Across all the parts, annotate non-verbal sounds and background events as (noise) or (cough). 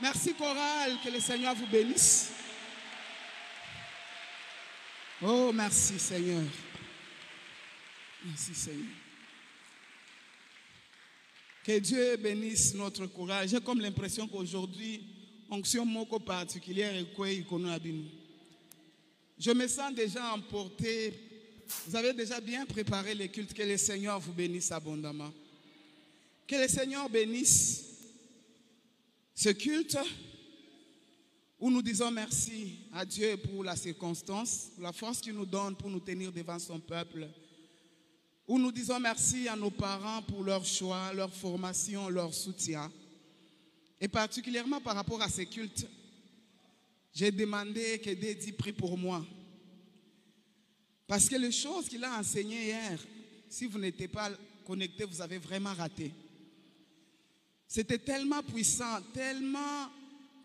Merci chorale, que le Seigneur vous bénisse. Oh, merci Seigneur. Merci Seigneur. Que Dieu bénisse notre courage. J'ai comme l'impression qu'aujourd'hui, onction moko particulière est quoi Je me sens déjà emporté. Vous avez déjà bien préparé les cultes. Que le Seigneur vous bénisse abondamment. Que le Seigneur bénisse ce culte où nous disons merci à Dieu pour la circonstance, pour la force qu'il nous donne pour nous tenir devant son peuple où nous disons merci à nos parents pour leur choix, leur formation, leur soutien. Et particulièrement par rapport à ces cultes, j'ai demandé que Dédi prie pour moi. Parce que les choses qu'il a enseignées hier, si vous n'étiez pas connecté, vous avez vraiment raté. C'était tellement puissant, tellement,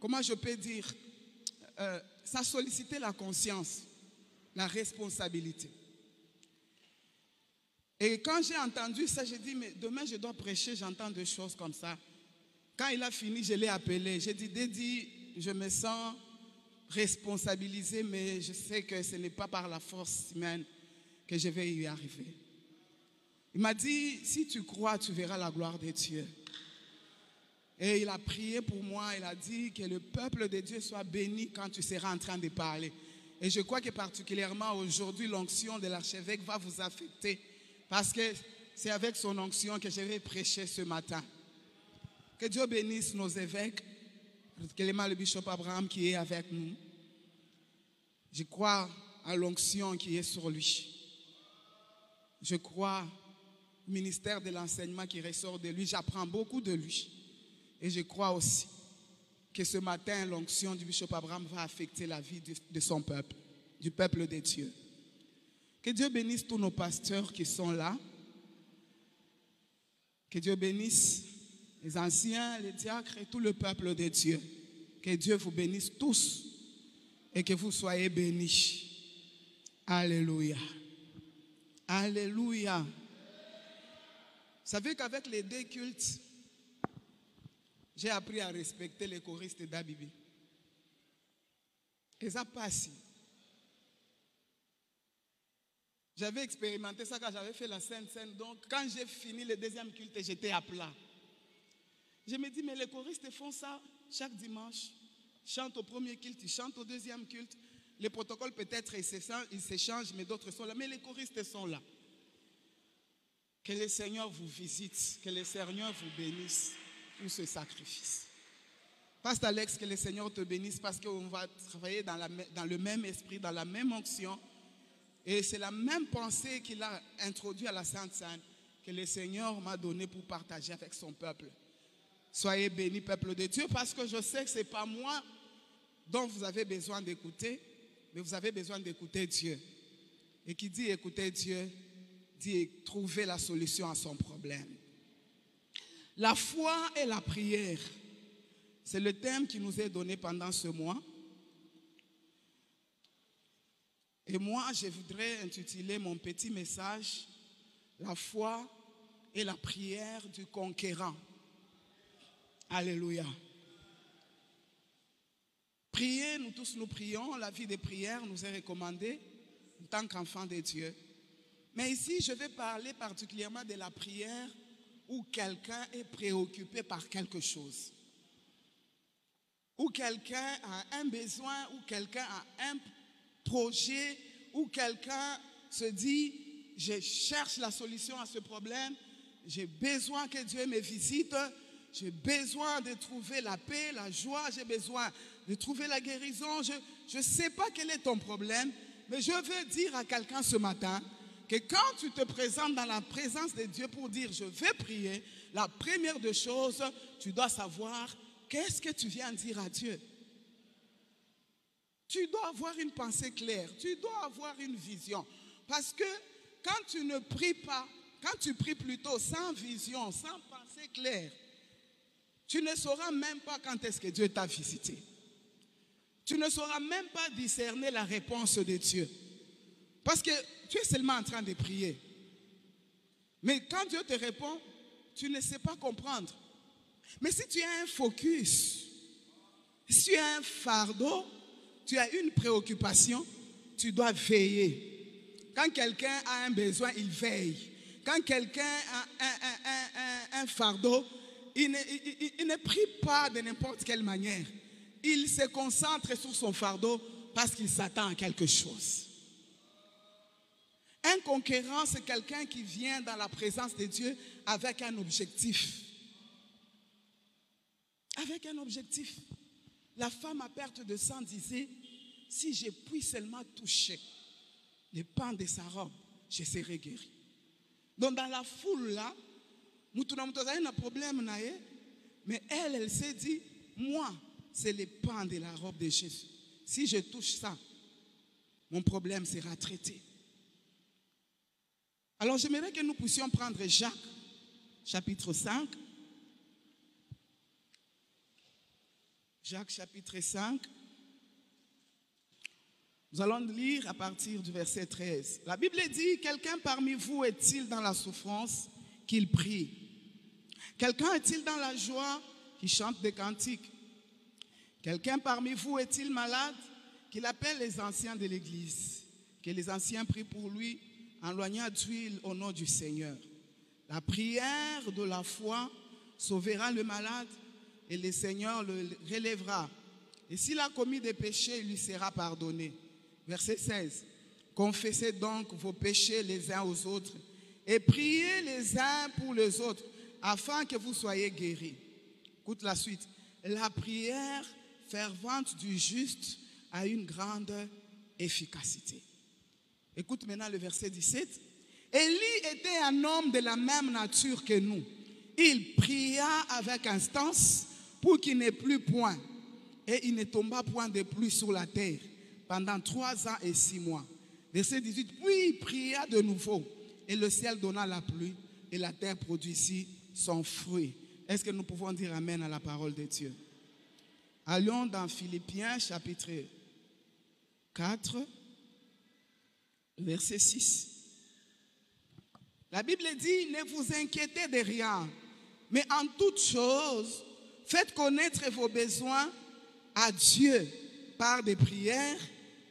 comment je peux dire, euh, ça sollicitait la conscience, la responsabilité. Et quand j'ai entendu ça, j'ai dit, mais demain je dois prêcher, j'entends des choses comme ça. Quand il a fini, je l'ai appelé. J'ai dit, Dédi, je me sens responsabilisé, mais je sais que ce n'est pas par la force humaine que je vais y arriver. Il m'a dit, si tu crois, tu verras la gloire de Dieu. Et il a prié pour moi, il a dit que le peuple de Dieu soit béni quand tu seras en train de parler. Et je crois que particulièrement aujourd'hui, l'onction de l'archevêque va vous affecter parce que c'est avec son onction que je vais prêcher ce matin. Que Dieu bénisse nos évêques, particulièrement le bishop Abraham qui est avec nous. Je crois à l'onction qui est sur lui. Je crois au ministère de l'enseignement qui ressort de lui. J'apprends beaucoup de lui. Et je crois aussi que ce matin, l'onction du bishop Abraham va affecter la vie de, son peuple, du peuple de Dieu. Que Dieu bénisse tous nos pasteurs qui sont là. Que Dieu bénisse les anciens, les diacres et tout le peuple de Dieu. Que Dieu vous bénisse tous et que vous soyez bénis. Alléluia. Alléluia. Vous savez qu'avec les deux cultes, j'ai appris à respecter les choristes d'Abibi. Et ça passe. J'avais expérimenté ça quand j'avais fait la Sainte Seine. Donc, quand j'ai fini le deuxième culte, j'étais à plat. Je me dis, mais les choristes font ça chaque dimanche. Ils chantent au premier culte, ils chantent au deuxième culte. Les protocoles, peut-être, ils s'échangent, mais d'autres sont là. Mais les choristes sont là. Que le Seigneur vous visite, que le Seigneur vous bénisse pour ce sacrifice. Pasteur Alex, que le Seigneur te bénisse parce qu'on va travailler dans, dans le même esprit, dans la même onction. Et c'est la même pensée qu'il a introduite à la Sainte Seine que le Seigneur m'a donnée pour partager avec son peuple. Soyez bénis, peuple de Dieu, parce que je sais que ce n'est pas moi dont vous avez besoin d'écouter, mais vous avez besoin d'écouter Dieu. Et qui dit écouter Dieu, dit trouver la solution à son problème. La foi et la prière, c'est le thème qui nous est donné pendant ce mois. Et moi, je voudrais intituler mon petit message La foi et la prière du conquérant. Alléluia. Prier, nous tous nous prions, la vie de prière nous est recommandée en tant qu'enfants de Dieu. Mais ici, je vais parler particulièrement de la prière où quelqu'un est préoccupé par quelque chose. Où quelqu'un a un besoin, où quelqu'un a un projet où quelqu'un se dit, je cherche la solution à ce problème, j'ai besoin que Dieu me visite, j'ai besoin de trouver la paix, la joie, j'ai besoin de trouver la guérison. Je ne sais pas quel est ton problème, mais je veux dire à quelqu'un ce matin que quand tu te présentes dans la présence de Dieu pour dire je vais prier, la première des choses, tu dois savoir qu'est-ce que tu viens dire à Dieu? Tu dois avoir une pensée claire, tu dois avoir une vision. Parce que quand tu ne pries pas, quand tu pries plutôt sans vision, sans pensée claire, tu ne sauras même pas quand est-ce que Dieu t'a visité. Tu ne sauras même pas discerner la réponse de Dieu. Parce que tu es seulement en train de prier. Mais quand Dieu te répond, tu ne sais pas comprendre. Mais si tu as un focus Si tu as un fardeau, tu as une préoccupation, tu dois veiller. Quand quelqu'un a un besoin, il veille. Quand quelqu'un a un, fardeau, il ne, il ne prie pas de n'importe quelle manière. Il se concentre sur son fardeau parce qu'il s'attend à quelque chose. Un conquérant, c'est quelqu'un qui vient dans la présence de Dieu avec un objectif. Avec un objectif. La femme à perte de sang disait, si je puis seulement toucher les pans de sa robe, je serai guéri. Donc dans la foule là, nous avons un problème, mais elle, elle s'est dit, moi, c'est les pans de la robe de Jésus. Si je touche ça, mon problème sera traité. Alors j'aimerais que nous puissions prendre Jacques, chapitre 5. Jacques, chapitre 5. Nous allons lire à partir du verset 13. La Bible dit, quelqu'un parmi vous est-il dans la souffrance qu'il prie? Quelqu'un est-il dans la joie qui chante des cantiques? Quelqu'un parmi vous est-il malade qu'il appelle les anciens de l'Église Que les anciens prient pour lui? En loignant d'huile au nom du Seigneur. La prière de la foi sauvera le malade et le Seigneur le relèvera. Et s'il a commis des péchés, il lui sera pardonné. Verset 16. Confessez donc vos péchés les uns aux autres et priez les uns pour les autres afin que vous soyez guéris. Écoute la suite. La prière fervente du juste a une grande efficacité. Écoute maintenant le verset 17. Élie était un homme de la même nature que nous. Il pria avec instance pour qu'il n'ait plus point. Et il ne tomba point de pluie sur la terre pendant trois ans et six mois. Verset 18. Puis il pria de nouveau. Et le ciel donna la pluie. Et la terre produisit son fruit. Est-ce que nous pouvons dire Amen à la parole de Dieu? Allons dans Philippiens chapitre 4, verset 6. La Bible dit, ne vous inquiétez de rien, mais en toute chose, faites connaître vos besoins à Dieu par des prières,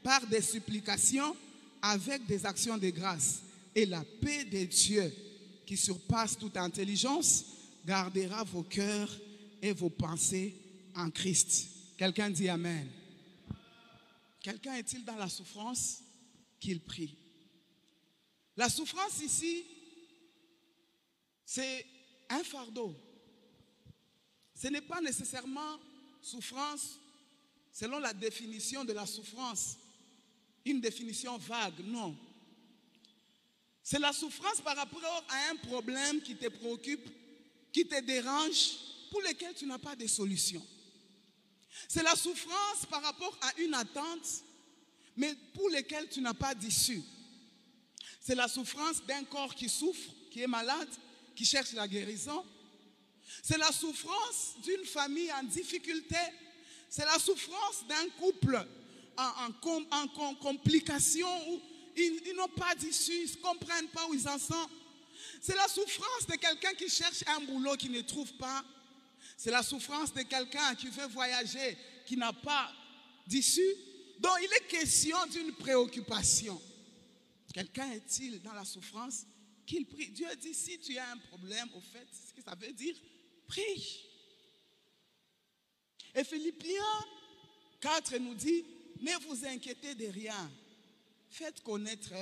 par des supplications, avec des actions de grâce. Et la paix de Dieu, qui surpasse toute intelligence, gardera vos cœurs et vos pensées en Christ. Quelqu'un dit Amen. Quelqu'un est-il dans la souffrance qu'il prie? La souffrance ici, c'est un fardeau. Ce n'est pas nécessairement souffrance selon la définition de la souffrance, une définition vague, non. C'est la souffrance par rapport à un problème qui te préoccupe, qui te dérange, pour lequel tu n'as pas de solution. C'est la souffrance par rapport à une attente, mais pour laquelle tu n'as pas d'issue. C'est la souffrance d'un corps qui souffre, qui est malade, qui cherche la guérison. C'est la souffrance d'une famille en difficulté. C'est la souffrance d'un couple en, complication où ils, n'ont pas d'issue, ils ne comprennent pas où ils en sont. C'est la souffrance de quelqu'un qui cherche un boulot qui ne trouve pas. C'est la souffrance de quelqu'un qui veut voyager, qui n'a pas d'issue. Donc il est question d'une préoccupation. Quelqu'un est-il dans la souffrance qu'il prie? Dieu dit, si tu as un problème, au fait, ce que ça veut dire, prie. Et Philippiens 4 nous dit, ne vous inquiétez de rien. Faites connaître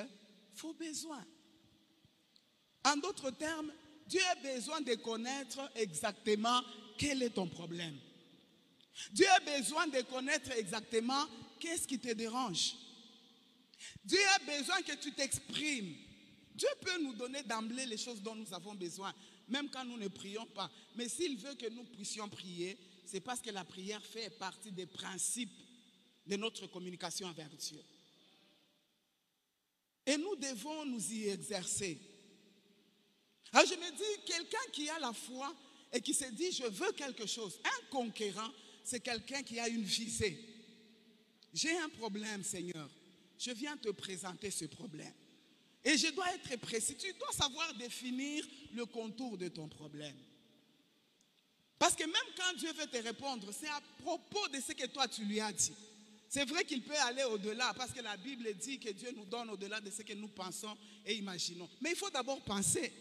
vos besoins. En d'autres termes, Dieu a besoin de connaître exactement quel est ton problème. Dieu a besoin de connaître exactement qu'est-ce qui te dérange. Dieu a besoin que tu t'exprimes. Dieu peut nous donner d'emblée les choses dont nous avons besoin, même quand nous ne prions pas. Mais s'il veut que nous puissions prier, c'est parce que la prière fait partie des principes de notre communication avec Dieu. Et nous devons nous y exercer. Alors je me dis, quelqu'un qui a la foi et qui se dit, je veux quelque chose, un conquérant, c'est quelqu'un qui a une visée. J'ai un problème, Seigneur. Je viens te présenter ce problème. Et je dois être précis. Tu dois savoir définir le contour de ton problème. Parce que même quand Dieu veut te répondre, c'est à propos de ce que toi tu lui as dit. C'est vrai qu'il peut aller au-delà, parce que la Bible dit que Dieu nous donne au-delà de ce que nous pensons et imaginons. Mais il faut d'abord penser.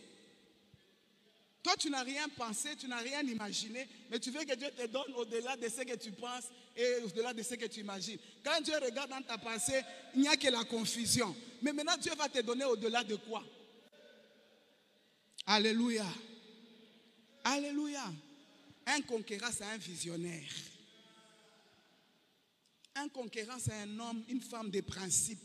Toi, tu n'as rien pensé, tu n'as rien imaginé, mais tu veux que Dieu te donne au-delà de ce que tu penses et au-delà de ce que tu imagines. Quand Dieu regarde dans ta pensée, il n'y a que la confusion. Mais maintenant, Dieu va te donner au-delà de quoi? Alléluia. Alléluia. Un conquérant, c'est un visionnaire. Un conquérant, c'est un homme, une femme de principe.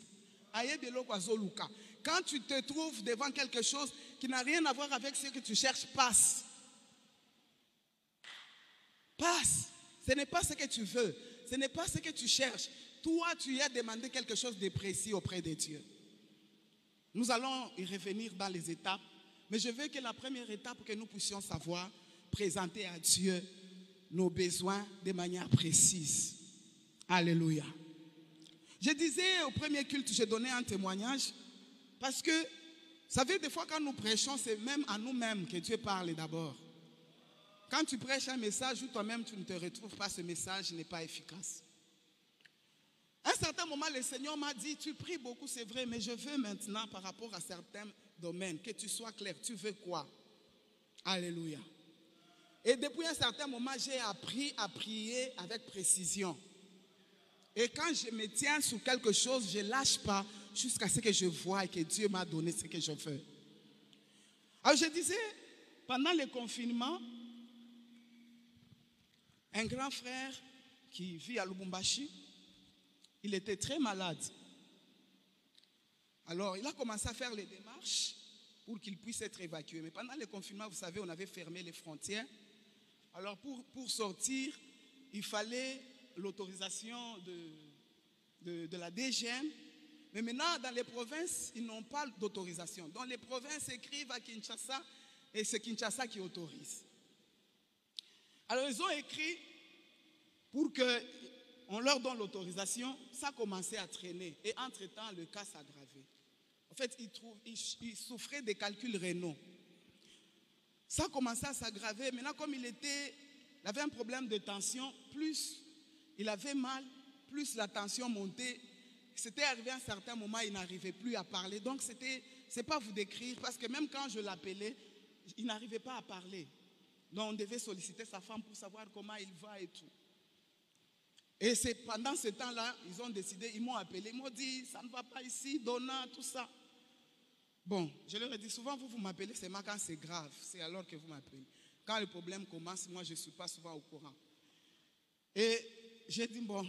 Quand tu te trouves devant quelque chose qui n'a rien à voir avec ce que tu cherches, passe. Passe. Ce n'est pas ce que tu veux. Ce n'est pas ce que tu cherches. Toi, tu y as demandé quelque chose de précis auprès de Dieu. Nous allons y revenir dans les étapes. Mais je veux que la première étape, que nous puissions savoir, présenter à Dieu nos besoins de manière précise. Alléluia. Je disais au premier culte, j'ai donné un témoignage parce que, vous savez, des fois quand nous prêchons, c'est même à nous-mêmes que Dieu parle d'abord. Quand tu prêches un message où toi-même tu ne te retrouves pas, ce message n'est pas efficace. À un certain moment, le Seigneur m'a dit, tu pries beaucoup, c'est vrai, mais je veux maintenant, par rapport à certains domaines, que tu sois clair. Tu veux quoi? Alléluia. Et depuis un certain moment, j'ai appris à prier avec précision. Et quand je me tiens sur quelque chose, je ne lâche pas jusqu'à ce que je vois et que Dieu m'a donné ce que je veux. Alors je disais, pendant le confinement, un grand frère qui vit à Lubumbashi, il était très malade. Alors il a commencé à faire les démarches pour qu'il puisse être évacué. Mais pendant le confinement, vous savez, on avait fermé les frontières. Alors pour, pour sortir, il fallait l'autorisation de, de, la DGM. Mais maintenant, dans les provinces, ils n'ont pas d'autorisation. Dans les provinces, écrivent à Kinshasa et c'est Kinshasa qui autorise. Alors, ils ont écrit pour qu'on leur donne l'autorisation. Ça a commencé à traîner. Et entre-temps, le cas s'aggravait. En fait, ils, ils souffraient des calculs rénaux. Ça a commencé à s'aggraver. Maintenant, comme il avait un problème de tension, plus il avait mal, plus la tension montait. C'était arrivé à un certain moment, il n'arrivait plus à parler. Donc, c'était, c'est pas vous décrire, parce que même quand je l'appelais, il n'arrivait pas à parler. Donc, on devait solliciter sa femme pour savoir comment il va et tout. Et c'est pendant ce temps-là, ils ont décidé, ils m'ont appelé, ils m'ont dit, ça ne va pas ici, Donna, tout ça. Bon, je leur ai dit, souvent vous, vous m'appelez seulement quand c'est grave, c'est alors que vous m'appelez. Quand le problème commence, moi je ne suis pas souvent au courant. Et j'ai dit, bon,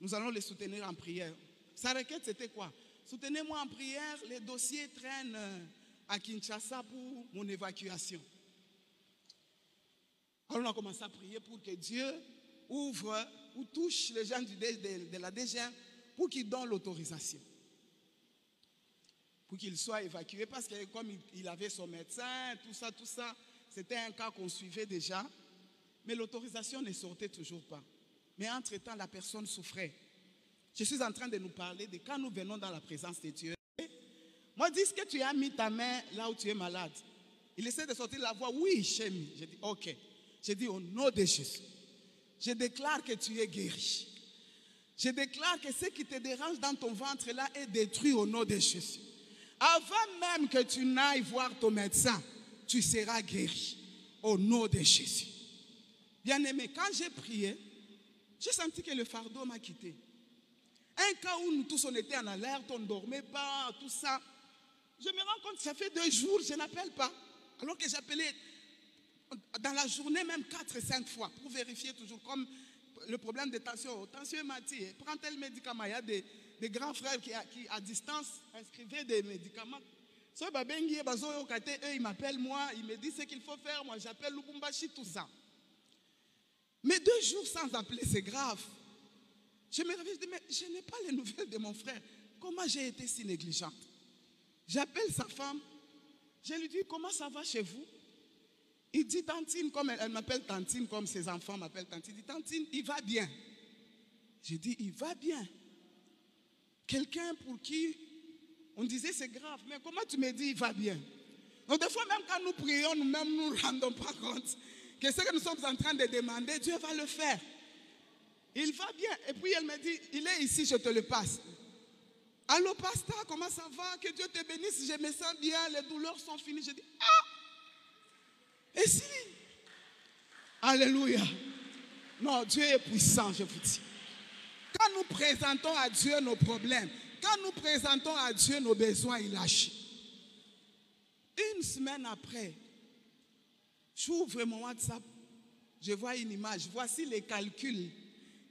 nous allons les soutenir en prière. Sa requête, c'était quoi? Soutenez-moi en prière, les dossiers traînent euh, à Kinshasa pour mon évacuation. Alors on a commencé à prier pour que Dieu ouvre ou touche les gens de, la DGM pour qu'ils donnent l'autorisation. Pour qu'il soit évacué parce que comme il avait son médecin, tout ça, tout ça, c'était un cas qu'on suivait déjà. Mais l'autorisation ne sortait toujours pas. Mais entre-temps, la personne souffrait. Je suis en train de nous parler de quand nous venons dans la présence de Dieu. Moi, dis que tu as mis ta main là où tu es malade. Il essaie de sortir la voix. Oui, j'ai mis. J'ai dit, ok. J'ai dit, au nom de Jésus, je déclare que tu es guéri. Je déclare que ce qui te dérange dans ton ventre là est détruit au nom de Jésus. Avant même que tu n'ailles voir ton médecin, tu seras guéri au nom de Jésus. Bien aimé, quand j'ai prié, j'ai senti que le fardeau m'a quitté. Un cas où nous tous on était en alerte, on ne dormait pas, tout ça. Je me rends compte, ça fait deux jours, je n'appelle pas. Alors que j'appelais dans la journée même quatre et cinq fois pour vérifier toujours comme le problème de tension. Tension m'a dit, prends tel médicament. Il y a des, grands frères qui, à distance inscrivaient des médicaments. So, eux, ils m'appellent moi, ils me disent ce qu'il faut faire. Moi, j'appelle Lubumbashi, tout ça. Mais deux jours sans appeler, c'est grave. Je me réveille, je dis, mais je n'ai pas les nouvelles de mon frère. Comment j'ai été si négligente? J'appelle sa femme. Je lui dis, comment ça va chez vous? Il dit, Tantine, comme elle, m'appelle Tantine, comme ses enfants m'appellent Tantine. Il dit, Tantine, il va bien. J'ai dit, il va bien. Quelqu'un pour qui on disait c'est grave, mais comment tu me dis il va bien? Donc des fois même quand nous prions, nous-mêmes nous ne nous rendons pas compte que ce que nous sommes en train de demander, Dieu va le faire. Il va bien. Et puis elle me dit, il est ici, je te le passe. Allô, pasteur, comment ça va? Que Dieu te bénisse, je me sens bien, les douleurs sont finies. Je dis, ah! Et si? Alléluia. Non, Dieu est puissant, je vous dis. Quand nous présentons à Dieu nos problèmes, quand nous présentons à Dieu nos besoins, il lâche. Une semaine après, j'ouvre mon WhatsApp, je vois une image. Voici les calculs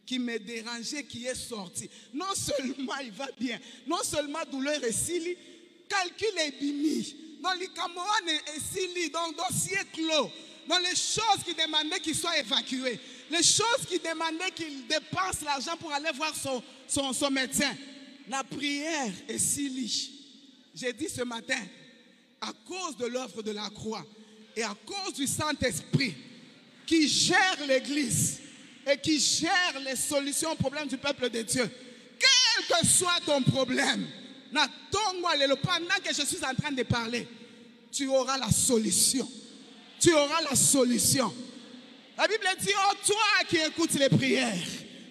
qui me dérangeait, qui est sorti. Non seulement il va bien, non seulement douleur est sili, calcul est bimi. Dans les camoran est sili, donc dossier clos. Dans les choses qui demandaient qu'il soit évacué, les choses qui demandaient qu'il dépense l'argent pour aller voir son, son, médecin. La prière est sili. J'ai dit ce matin, à cause de l'œuvre de la croix et à cause du Saint-Esprit qui gère l'Église, et qui gère les solutions aux problèmes du peuple de Dieu. Quel que soit ton problème, pendant que je suis en train de parler, tu auras la solution. Tu auras la solution. La Bible dit, oh toi qui écoutes les prières,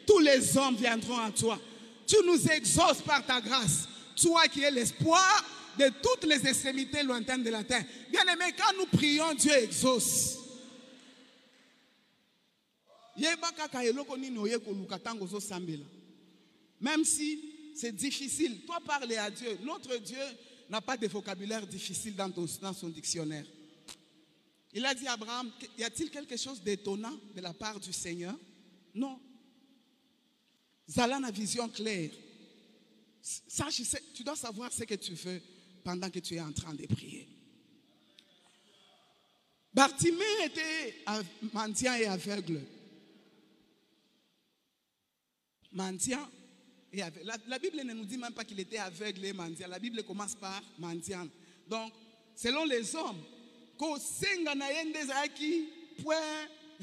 tous les hommes viendront à toi. Tu nous exauces par ta grâce. Toi qui es l'espoir de toutes les extrémités lointaines de la terre. Bien aimé, quand nous prions, Dieu exauce. Même si c'est difficile, toi parler à Dieu. Notre Dieu n'a pas de vocabulaire difficile dans, dans son dictionnaire. Il a dit à Abraham, y a-t-il quelque chose d'étonnant de la part du Seigneur? Non. Zala a vision claire. Sache, tu dois savoir ce que tu veux pendant que tu es en train de prier. Bartimée était mendiant et aveugle mendiant et aveugle. La, Bible ne nous dit même pas qu'il était aveugle et mendiant. La Bible commence par mendiant. Donc, selon les hommes,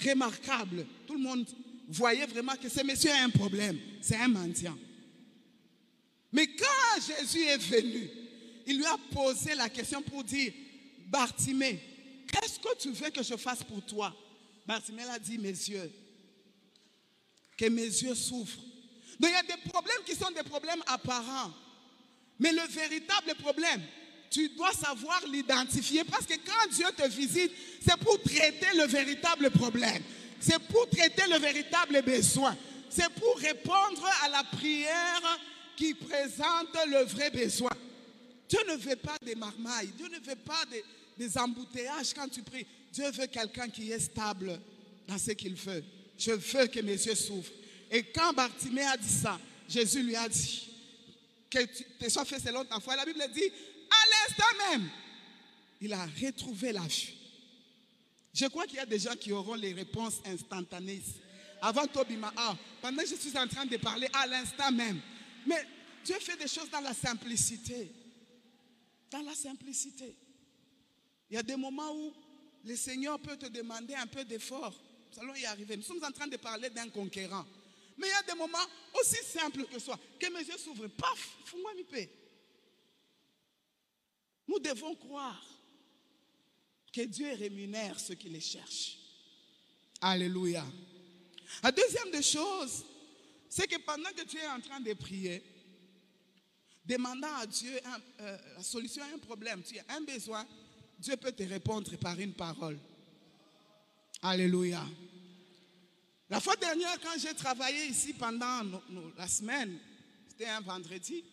remarquable. Tout le monde voyait vraiment que ce monsieur a un problème. C'est un mendiant. Mais quand Jésus est venu, il lui a posé la question pour dire, Bartimée, qu'est-ce que tu veux que je fasse pour toi? Bartimée a dit, mes yeux, que mes yeux souffrent donc il y a des problèmes qui sont des problèmes apparents. Mais le véritable problème, tu dois savoir l'identifier parce que quand Dieu te visite, c'est pour traiter le véritable problème. C'est pour traiter le véritable besoin. C'est pour répondre à la prière qui présente le vrai besoin. Dieu ne veut pas des marmailles. Dieu ne veut pas des, embouteillages quand tu pries. Dieu veut quelqu'un qui est stable dans ce qu'il veut. Je veux que mes yeux s'ouvrent. Et quand Bartimée a dit ça, Jésus lui a dit que tu sois fait selon ta foi. La Bible dit, à l'instant même, il a retrouvé la vue. Je crois qu'il y a des gens qui auront les réponses instantanées. Avant Tobima, ah, pendant que je suis en train de parler, à l'instant même. Mais Dieu fait des choses dans la simplicité. Dans la simplicité. Il y a des moments où le Seigneur peut te demander un peu d'effort. Nous allons y arriver. Nous sommes en train de parler d'un conquérant. Mais il y a des moments aussi simples que soit, que mes yeux s'ouvrent, paf, fous-moi mi paix. Nous devons croire que Dieu rémunère ceux qui les cherchent. Alléluia. La deuxième des choses, c'est que pendant que tu es en train de prier, demandant à Dieu euh, la solution à un problème, tu as un besoin, Dieu peut te répondre par une parole. Alléluia. La fois dernière, quand j'ai travaillé ici pendant la semaine, c'était un vendredi,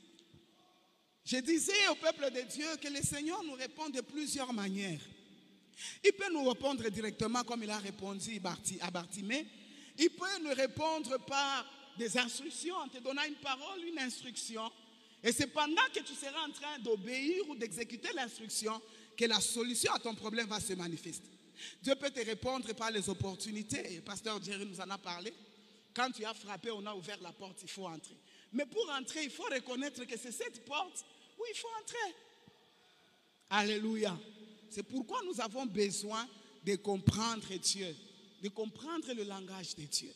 je disais au peuple de Dieu que le Seigneur nous répond de plusieurs manières. Il peut nous répondre directement comme il a répondu à Bartimée. Il peut nous répondre par des instructions, en te donnant une parole, une instruction. Et c'est pendant que tu seras en train d'obéir ou d'exécuter l'instruction que la solution à ton problème va se manifester. Dieu peut te répondre par les opportunités. pasteur Jerry nous en a parlé. Quand tu as frappé, on a ouvert la porte, il faut entrer. Mais pour entrer, il faut reconnaître que c'est cette porte où il faut entrer. Alléluia. C'est pourquoi nous avons besoin de comprendre Dieu, de comprendre le langage de Dieu.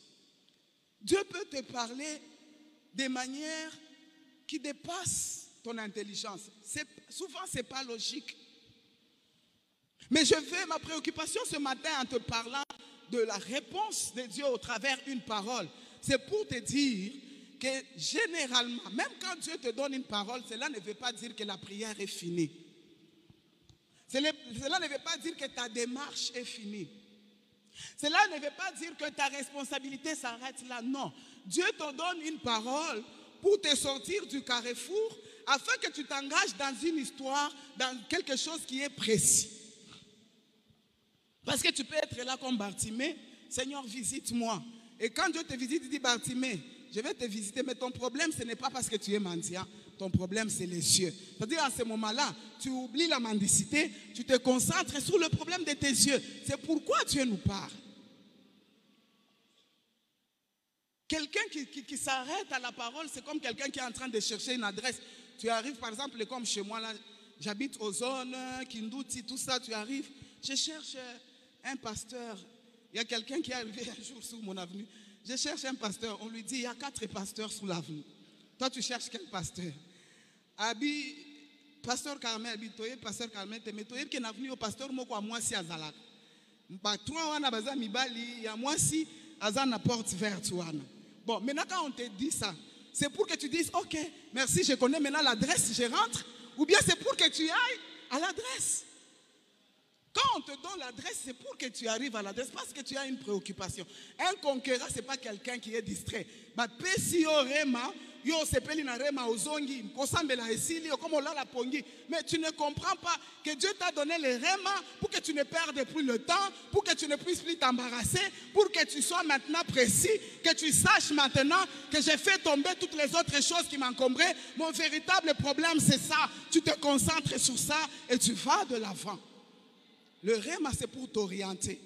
Dieu peut te parler de manière qui dépasse ton intelligence. Souvent, ce n'est pas logique. Mais je vais, ma préoccupation ce matin en te parlant de la réponse de Dieu au travers une parole, c'est pour te dire que généralement, même quand Dieu te donne une parole, cela ne veut pas dire que la prière est finie. Cela ne veut pas dire que ta démarche est finie. Cela ne veut pas dire que ta responsabilité s'arrête là. Non. Dieu te donne une parole pour te sortir du carrefour afin que tu t'engages dans une histoire, dans quelque chose qui est précis. Parce que tu peux être là comme Bartimée, Seigneur, visite-moi. Et quand Dieu te visite, il dit, Bartimée, je vais te visiter, mais ton problème, ce n'est pas parce que tu es mendiant. Ton problème, c'est les yeux. C'est-à-dire, à ce moment-là, tu oublies la mendicité, tu te concentres sur le problème de tes yeux. C'est pourquoi Dieu nous parle. Quelqu'un qui, s'arrête à la parole, c'est comme quelqu'un qui est en train de chercher une adresse. Tu arrives, par exemple, comme chez moi, là, j'habite aux zones, Kindouti, tout ça, tu arrives, je cherche un pasteur. Il y a quelqu'un qui est arrivé un jour sur mon avenue. Je cherche un pasteur. On lui dit, il y a quatre pasteurs sous l'avenue. Toi, tu cherches quel pasteur? Abi, pasteur Carmel, abi, toye pasteur Carmel, te metoye qui est venu au pasteur moko à moi si azalak. Mpa toi wana baza mibali ya moi si azana porte verte wana. Bon, maintenant quand on te dit ça, c'est pour que tu dises, ok, merci, je connais maintenant l'adresse, je rentre, ou bien c'est pour que tu ailles à l'adresse. Quand on te donne l'adresse, c'est pour que tu arrives à l'adresse parce que tu as une préoccupation. Un conquérant, ce n'est pas quelqu'un qui est distrait. Mais tu ne comprends pas que Dieu t'a donné les rémas pour que tu ne perdes plus le temps, pour que tu ne puisses plus t'embarrasser, pour que tu sois maintenant précis, que tu saches maintenant que j'ai fait tomber toutes les autres choses qui m'encombraient. Mon véritable problème, c'est ça. Tu te concentres sur ça et tu vas de l'avant. Le réma, c'est pour t'orienter.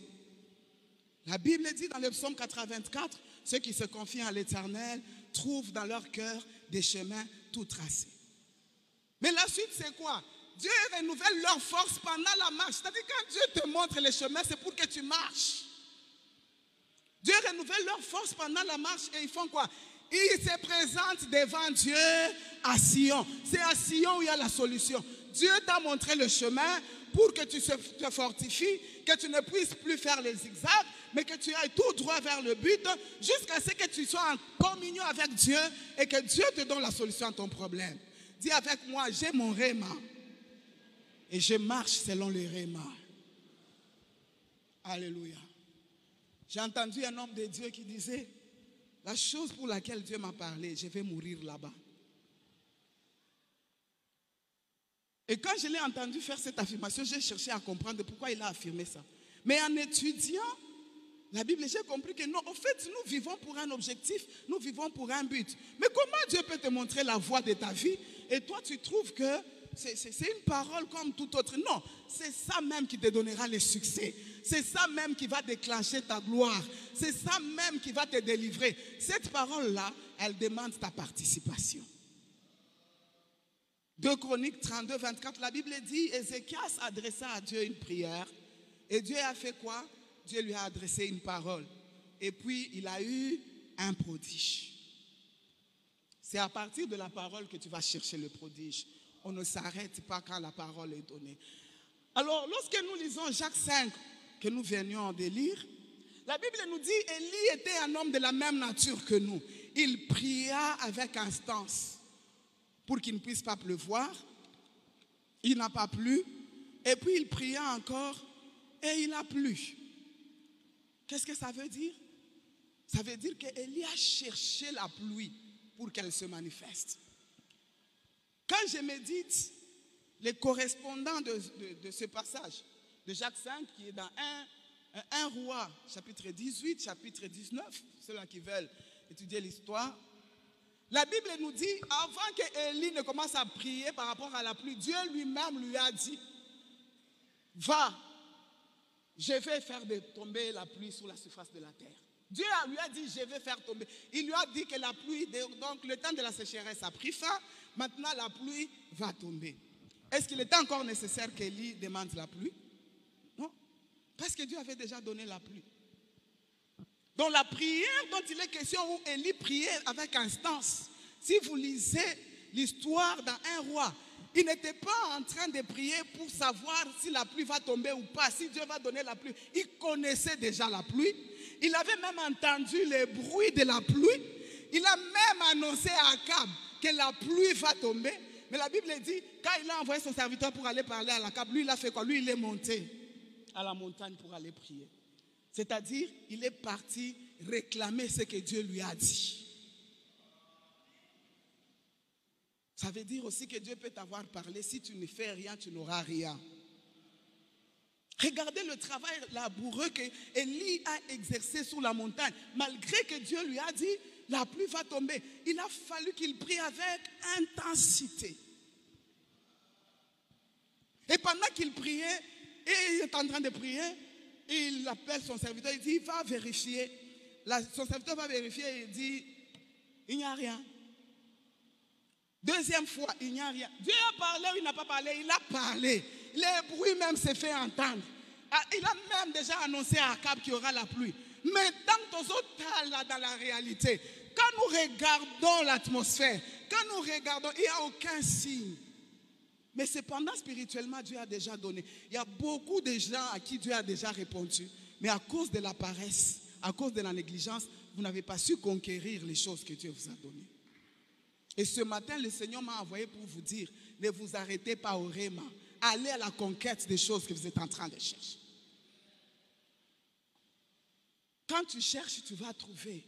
La Bible dit dans le psaume 84, ceux qui se confient à l'éternel trouvent dans leur cœur des chemins tout tracés. Mais la suite, c'est quoi? Dieu renouvelle leur force pendant la marche. C'est-à-dire quand Dieu te montre les chemins, c'est pour que tu marches. Dieu renouvelle leur force pendant la marche et ils font quoi? Ils se présentent devant Dieu à Sion. C'est à Sion où il y a la solution. Dieu t'a montré le chemin, pour que tu te fortifies, que tu ne puisses plus faire les zigzags, mais que tu ailles tout droit vers le but, jusqu'à ce que tu sois en communion avec Dieu et que Dieu te donne la solution à ton problème. Dis avec moi, j'ai mon réma et je marche selon le réma. Alléluia. J'ai entendu un homme de Dieu qui disait, la chose pour laquelle Dieu m'a parlé, je vais mourir là-bas. Et quand je l'ai entendu faire cette affirmation, j'ai cherché à comprendre pourquoi il a affirmé ça. Mais en étudiant la Bible, j'ai compris que non, en fait, nous vivons pour un objectif, nous vivons pour un but. Mais comment Dieu peut te montrer la voie de ta vie et toi, tu trouves que c'est une parole comme tout autre? Non, c'est ça même qui te donnera le succès. C'est ça même qui va déclencher ta gloire. C'est ça même qui va te délivrer. Cette parole-là, elle demande ta participation. 2 Chroniques 32, 24, la Bible dit, Ézéchias adressa à Dieu une prière. Et Dieu a fait quoi? Dieu lui a adressé une parole. Et puis, il a eu un prodige. C'est à partir de la parole que tu vas chercher le prodige. On ne s'arrête pas quand la parole est donnée. Alors, lorsque nous lisons Jacques 5, que nous venions de lire, la Bible nous dit, Élie était un homme de la même nature que nous. Il pria avec instance pour qu'il ne puisse pas pleuvoir. Il n'a pas plu. Et puis il pria encore et il a plu. Qu'est-ce que ça veut dire? Ça veut dire qu'Élie a cherché la pluie pour qu'elle se manifeste. Quand je médite les correspondants de, ce passage de Jacques 5, qui est dans 1, 1 roi, chapitre 18, chapitre 19, ceux-là qui veulent étudier l'histoire, la Bible nous dit, avant que Élie ne commence à prier par rapport à la pluie, Dieu lui-même lui a dit, va, je vais faire tomber la pluie sur la surface de la terre. Dieu lui a dit, je vais faire tomber. Il lui a dit que la pluie, donc le temps de la sécheresse a pris fin, maintenant la pluie va tomber. Est-ce qu'il était encore nécessaire qu'Élie demande la pluie? Non, parce que Dieu avait déjà donné la pluie. Dans la prière dont il est question, où Élie priait avec instance, si vous lisez l'histoire d'un roi, Il n'était pas en train de prier pour savoir si la pluie va tomber ou pas, si Dieu va donner la pluie. Il connaissait déjà la pluie. Il avait même entendu les bruits de la pluie. Il a même annoncé à Akab que la pluie va tomber. Mais la Bible dit, quand il a envoyé son serviteur pour aller parler à Akab, lui, il a fait quoi? Lui, il est monté à la montagne pour aller prier. C'est-à-dire, il est parti réclamer ce que Dieu lui a dit. Ça veut dire aussi que Dieu peut t'avoir parlé. Si tu ne fais rien, tu n'auras rien. Regardez le travail laboureux que Élie a exercé sur la montagne. Malgré que Dieu lui a dit, la pluie va tomber. Il a fallu qu'il prie avec intensité. Et pendant qu'il priait, et il est en train de prier, il appelle son serviteur, il dit, va vérifier. son serviteur va vérifier et il dit, il n'y a rien. Deuxième fois, il n'y a rien. Dieu a parlé ou il n'a pas parlé? Il a parlé. Les bruits même s'est fait entendre. Ah, il a même déjà annoncé à Akab qu'il y aura la pluie. Mais dans autres dans la réalité, quand nous regardons l'atmosphère, quand nous regardons, il n'y a aucun signe. Mais cependant, spirituellement, Dieu a déjà donné. Il y a beaucoup de gens à qui Dieu a déjà répondu. Mais à cause de la paresse, à cause de la négligence, vous n'avez pas su conquérir les choses que Dieu vous a données. Et ce matin, le Seigneur m'a envoyé pour vous dire, ne vous arrêtez pas au réma. Allez à la conquête des choses que vous êtes en train de chercher. Quand tu cherches, tu vas trouver.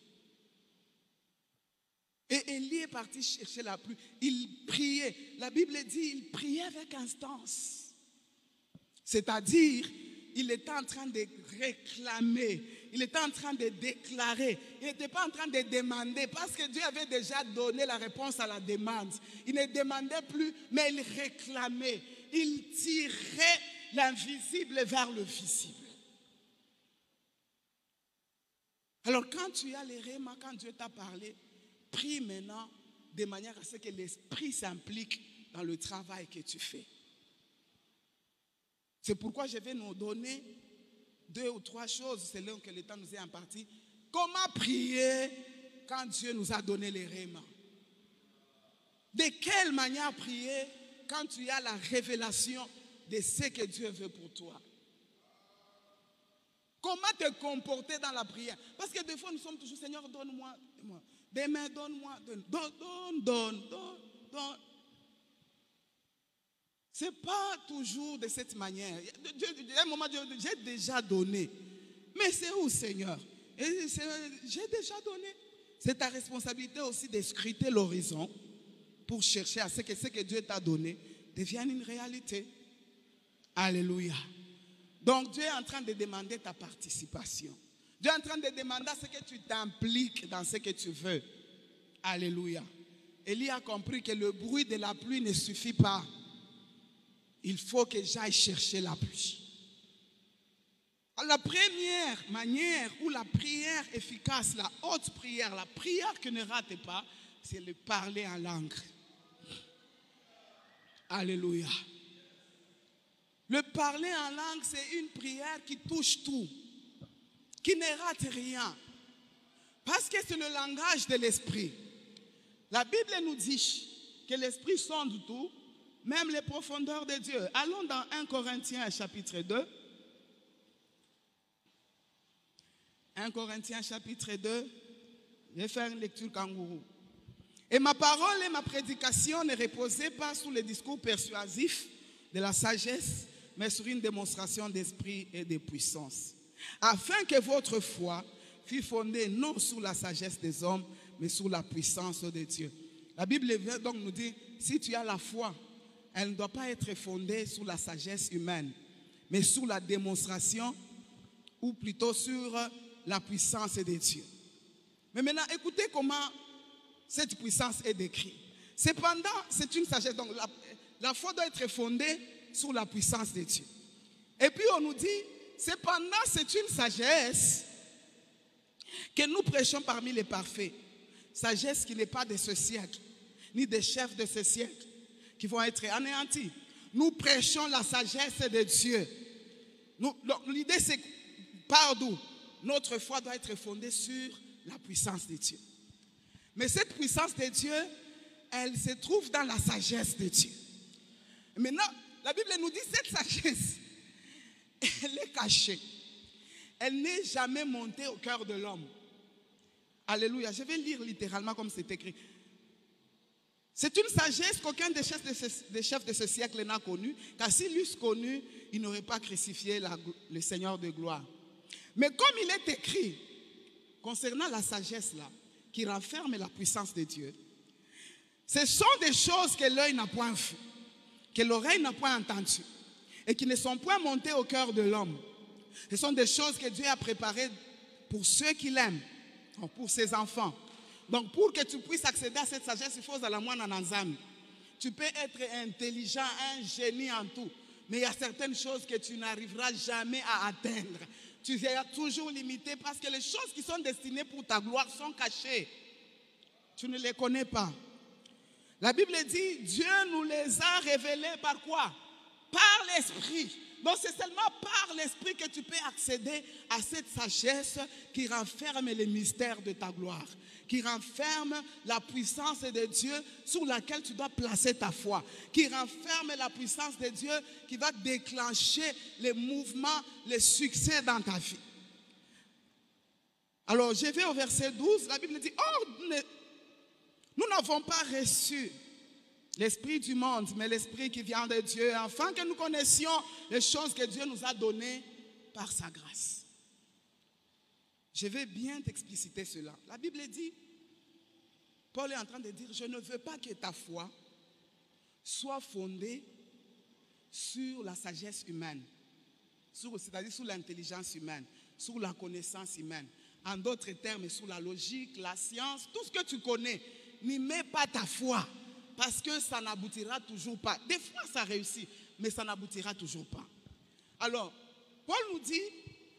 Et Élie est parti chercher la pluie. Il priait. La Bible dit, il priait avec instance. C'est-à-dire, il était en train de réclamer, il était en train de déclarer, il n'était pas en train de demander, parce que Dieu avait déjà donné la réponse à la demande. Il ne demandait plus, mais il réclamait, il tirait l'invisible vers le visible. Alors quand tu as les rémas, quand Dieu t'a parlé, prie maintenant de manière à ce que l'Esprit s'implique dans le travail que tu fais. C'est pourquoi je vais nous donner deux ou trois choses selon que le temps nous est imparti. Comment prier quand Dieu nous a donné les rémas De quelle manière prier quand tu as la révélation de ce que Dieu veut pour toi? Comment te comporter dans la prière? Parce que des fois, nous sommes toujours, Seigneur, donne-moi. Demain, donne-moi. Donne, donne, donne, donne, donne. N'est pas toujours de cette manière. À un moment, j'ai déjà donné. Mais c'est où, Seigneur? J'ai déjà donné. C'est ta responsabilité aussi de scruter l'horizon pour chercher à ce que ce que Dieu t'a donné devienne une réalité. Alléluia. Donc Dieu est en train de demander ta participation. Dieu est en train de demander à ce que tu t'impliques dans ce que tu veux. Alléluia. Élie a compris que le bruit de la pluie ne suffit pas il faut que j'aille chercher la pluie. La première manière où la prière efficace, la haute prière, la prière que ne rate pas, c'est le parler en langue. Alléluia. Le parler en langue, c'est une prière qui touche tout, qui ne rate rien. Parce que c'est le langage de l'esprit. La Bible nous dit que l'esprit sonde tout, même les profondeurs de Dieu. Allons dans 1 Corinthiens chapitre 2. 1 Corinthiens chapitre 2. Je vais faire une lecture kangourou. Et ma parole et ma prédication ne reposaient pas sur les discours persuasifs de la sagesse, mais sur une démonstration d'esprit et de puissance. Afin que votre foi fût fondée non sur la sagesse des hommes, mais sur la puissance de Dieu. La Bible donc nous dire, si tu as la foi, elle ne doit pas être fondée sur la sagesse humaine, mais sur la démonstration ou plutôt sur la puissance de Dieu. Mais maintenant, écoutez comment cette puissance est décrite. Cependant, c'est une sagesse. Donc, la, la, foi doit être fondée sur la puissance de Dieu. Et puis, on nous dit, cependant, c'est une sagesse que nous prêchons parmi les parfaits. Sagesse qui n'est pas de ce siècle, ni des chefs de ce siècle, qui vont être anéantis. Nous prêchons la sagesse de Dieu. L'idée, c'est par d'où Notre foi doit être fondée sur la puissance de Dieu. Mais cette puissance de Dieu, elle se trouve dans la sagesse de Dieu. Maintenant, la Bible nous dit cette sagesse, (laughs) elle est cachée. Elle n'est jamais montée au cœur de l'homme. Alléluia. Je vais lire littéralement comme c'est écrit. C'est une sagesse qu'aucun des chefs de ce, siècle n'a connue, car s'il l'eussent connue, il n'aurait pas crucifié le Seigneur de gloire. Mais comme il est écrit concernant la sagesse là, qui renferme la puissance de Dieu, ce sont des choses que l'œil n'a point vues, que l'oreille n'a point entendues, et qui ne sont point montées au cœur de l'homme. Ce sont des choses que Dieu a préparées pour ceux qui l'aiment, pour ses enfants. Donc pour que tu puisses accéder à cette sagesse, il faut la moine en Tu peux être intelligent, un génie en tout, mais il y a certaines choses que tu n'arriveras jamais à atteindre. Tu seras toujours limité parce que les choses qui sont destinées pour ta gloire sont cachées. Tu ne les connais pas. La Bible dit, Dieu nous les a révélées par quoi? Par l'Esprit. Donc c'est seulement par l'Esprit que tu peux accéder à cette sagesse qui renferme les mystères de ta gloire, qui renferme la puissance de Dieu sur laquelle tu dois placer ta foi, qui renferme la puissance de Dieu qui va déclencher les mouvements, les succès dans ta vie. Alors je vais au verset 12, la Bible dit, oh, nous n'avons pas reçu l'esprit du monde, mais l'esprit qui vient de Dieu, afin que nous connaissions les choses que Dieu nous a données par sa grâce. Je vais bien t'expliciter cela. La Bible dit, Paul est en train de dire, je ne veux pas que ta foi soit fondée sur la sagesse humaine, c'est-à-dire sur l'intelligence humaine, sur la connaissance humaine. En d'autres termes, sur la logique, la science, tout ce que tu connais. N'y mets pas ta foi parce que ça n'aboutira toujours pas. Des fois, ça réussit, mais ça n'aboutira toujours pas. Alors, Paul nous dit,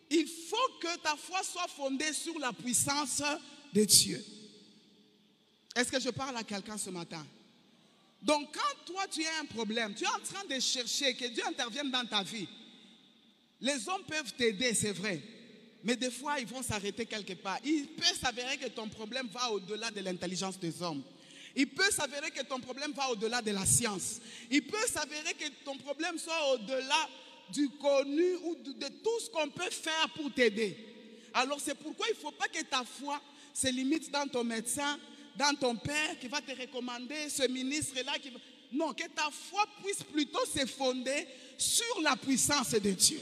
il faut que ta foi soit fondée sur la puissance de Dieu. Est-ce que je parle à quelqu'un ce matin? Donc, quand toi, tu as un problème, tu es en train de chercher que Dieu intervienne dans ta vie, les hommes peuvent t'aider, c'est vrai. Mais des fois, ils vont s'arrêter quelque part. Il peut s'avérer que ton problème va au-delà de l'intelligence des hommes. Il peut s'avérer que ton problème va au-delà de la science. Il peut s'avérer que ton problème soit au-delà du connu ou de, tout ce qu'on peut faire pour t'aider. Alors c'est pourquoi il ne faut pas que ta foi se limite dans ton médecin, dans ton père qui va te recommander ce ministre-là. Non, que ta foi puisse plutôt se fonder sur la puissance de Dieu.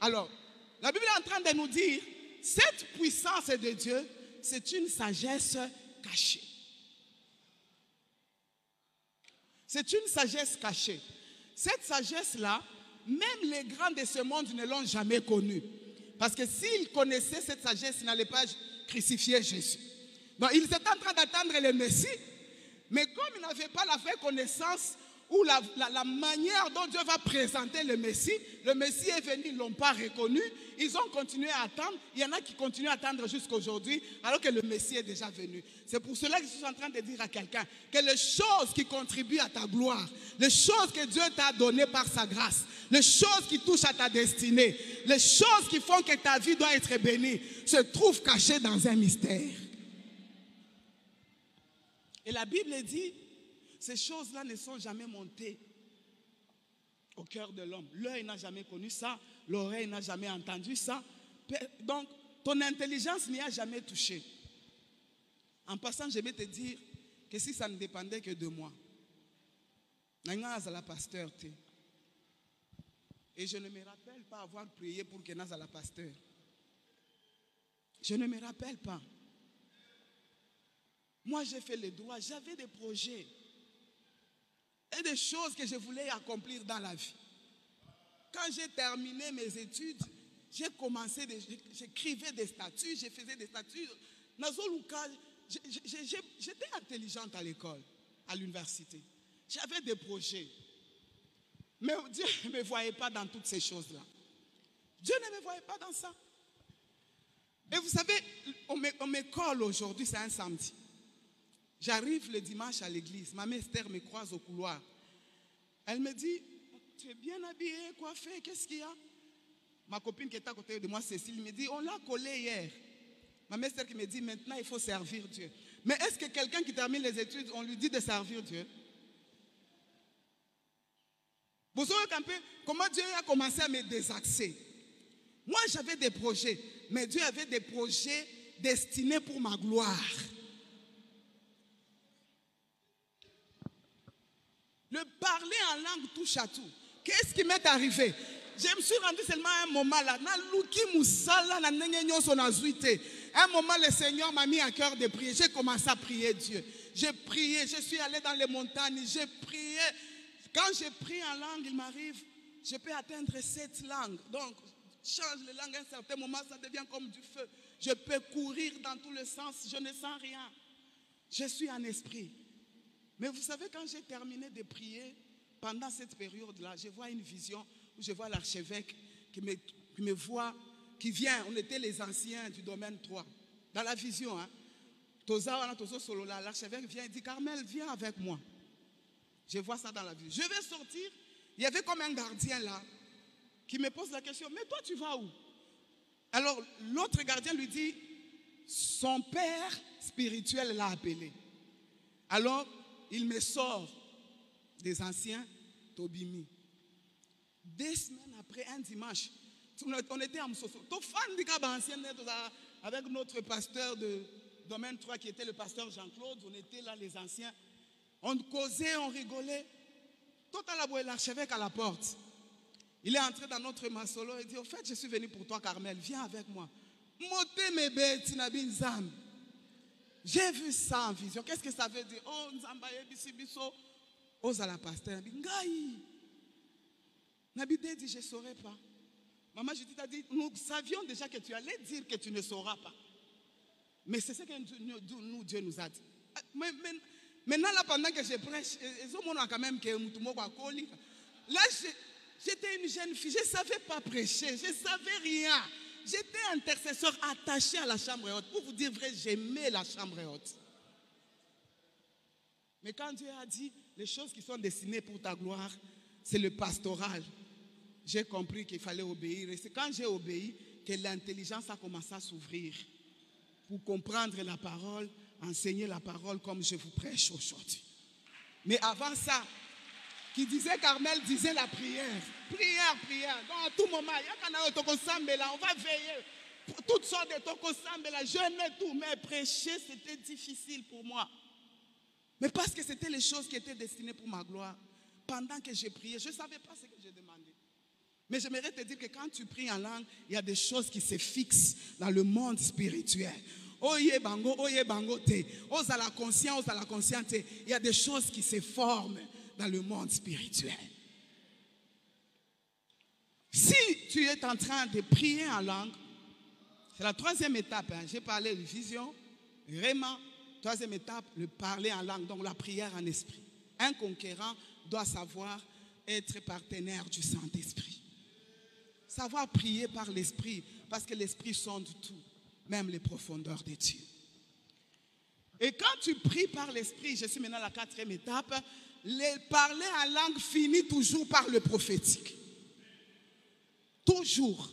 Alors, la Bible est en train de nous dire, cette puissance de Dieu, c'est une sagesse cachée. C'est une sagesse cachée. Cette sagesse-là, même les grands de ce monde ne l'ont jamais connue. Parce que s'ils connaissaient cette sagesse, ils n'allaient pas crucifier Jésus. Donc, ils étaient en train d'attendre le Messie, mais comme ils n'avaient pas la vraie connaissance ou la, la- manière dont Dieu va présenter le Messie, le Messie est venu, ils ne l'ont pas reconnu, ils ont continué à attendre. Il y en a qui continuent à attendre jusqu'à aujourd'hui, alors que le Messie est déjà venu. C'est pour cela que je suis en train de dire à quelqu'un que les choses qui contribuent à ta gloire, les choses que Dieu t'a données par sa grâce, les choses qui touchent à ta destinée, les choses qui font que ta vie doit être bénie, se trouvent cachées dans un mystère. Et la Bible dit, ces choses-là ne sont jamais montées au cœur de l'homme. L'œil n'a jamais connu ça, l'oreille n'a jamais entendu ça. Donc, ton intelligence n'y a jamais touché. En passant, je vais te dire que si ça ne dépendait que de moi, la pasteur te. Et je ne me rappelle pas avoir prié pour que la pasteur. Je ne me rappelle pas. Moi, j'ai fait le droit, j'avais des projets et des choses que je voulais accomplir dans la vie. Quand j'ai terminé mes études, j'ai commencé, j'écrivais des statuts, je faisais des statuts. J'étais intelligente à l'école, à l'université. J'avais des projets. Mais Dieu (laughs) ne me voyait pas dans toutes ces choses-là. Dieu ne me voyait pas dans ça. Et vous savez, on colle aujourd'hui, c'est un samedi. J'arrive le dimanche à l'église. Ma mère Esther me croise au couloir. Elle me dit Tu es bien habillé, coiffé, qu'est-ce qu'il y a? Ma copine qui est à côté de moi, Cécile, me dit On l'a collé hier. Ma mère Esther qui me dit Maintenant, il faut servir Dieu. Mais est-ce que quelqu'un qui termine les études, on lui dit de servir Dieu? Vous savez un peu comment Dieu a commencé à me désaxer? Moi, j'avais des projets, mais Dieu avait des projets destinés pour ma gloire. Le parler en langue touche à tout. Qu'est-ce qui m'est arrivé? Je me suis rendu seulement à un moment là. Un moment, le Seigneur m'a mis à cœur de prier. J'ai commencé à prier Dieu. J'ai prié, je suis allé dans les montagnes, j'ai prié. Quand j'ai pris en langue, il m'arrive, je peux atteindre cette langue. Donc, change les langues à un certain moment, ça devient comme du feu. Je peux courir dans tous les sens, je ne sens rien. Je suis en esprit. Mais vous savez, quand j'ai terminé de prier, pendant cette période-là, je vois une vision où je vois l'archevêque qui me, voit, qui vient. On était les anciens du domaine 3. Dans la vision, hein. L'archevêque vient et dit Carmel, viens avec moi. Je vois ça dans la vision. Je vais sortir. Il y avait comme un gardien là qui me pose la question Mais toi, tu vas où? Alors, l'autre gardien lui dit Son père spirituel l'a appelé. Alors, il me sort des anciens Tobimi. Deux semaines après, un dimanche, on était à Msoso. Avec notre pasteur de domaine 3 qui était le pasteur Jean-Claude, on était là les anciens. On causait, on rigolait. Tout à la l'archevêque à la porte. Il est entré dans notre masolo et dit, au fait, je suis venu pour toi, Carmel, viens avec moi. J'ai vu ça en vision. Qu'est-ce que ça veut dire? Oh, Nzambaye bisibiso. Ozala pasteur. Ngai. Nabide dit, je ne saurais pas. Maman Judith a dit, nous savions déjà que tu allais dire que tu ne sauras pas. Mais c'est ce que nous, Dieu nous a dit. Ah, maintenant, là, pendant que je prêche, ils quand même Là, j'étais une jeune fille, je ne savais pas prêcher, je ne savais rien. J'étais intercesseur attaché à la chambre haute. Pour vous dire vrai, j'aimais la chambre haute. Mais quand Dieu a dit les choses qui sont destinées pour ta gloire, c'est le pastoral. J'ai compris qu'il fallait obéir. Et c'est quand j'ai obéi que l'intelligence a commencé à s'ouvrir pour comprendre la parole, enseigner la parole comme je vous prêche aujourd'hui. Mais avant ça, qui disait Carmel disait la prière. Prière, prière. Donc à tout moment, on va veiller. Toutes sortes de tokosambela, jeûner tout. Mais prêcher, c'était difficile pour moi. Mais parce que c'était les choses qui étaient destinées pour ma gloire. Pendant que j'ai prié, je ne savais pas ce que j'ai demandé. Mais j'aimerais te dire que quand tu pries en langue, il y a des choses qui se fixent dans le monde spirituel. Oye bango, oye bango te. À la conscience, à la conscience. Il y a des choses qui se forment dans le monde spirituel. Si tu es en train de prier en langue, c'est la troisième étape. Hein. J'ai parlé de vision, vraiment. Troisième étape, le parler en langue, donc la prière en esprit. Un conquérant doit savoir être partenaire du Saint-Esprit. Savoir prier par l'Esprit, parce que l'Esprit sonde tout, même les profondeurs des dieux. Et quand tu pries par l'Esprit, je suis maintenant à la quatrième étape, les parler en langue finit toujours par le prophétique. Toujours.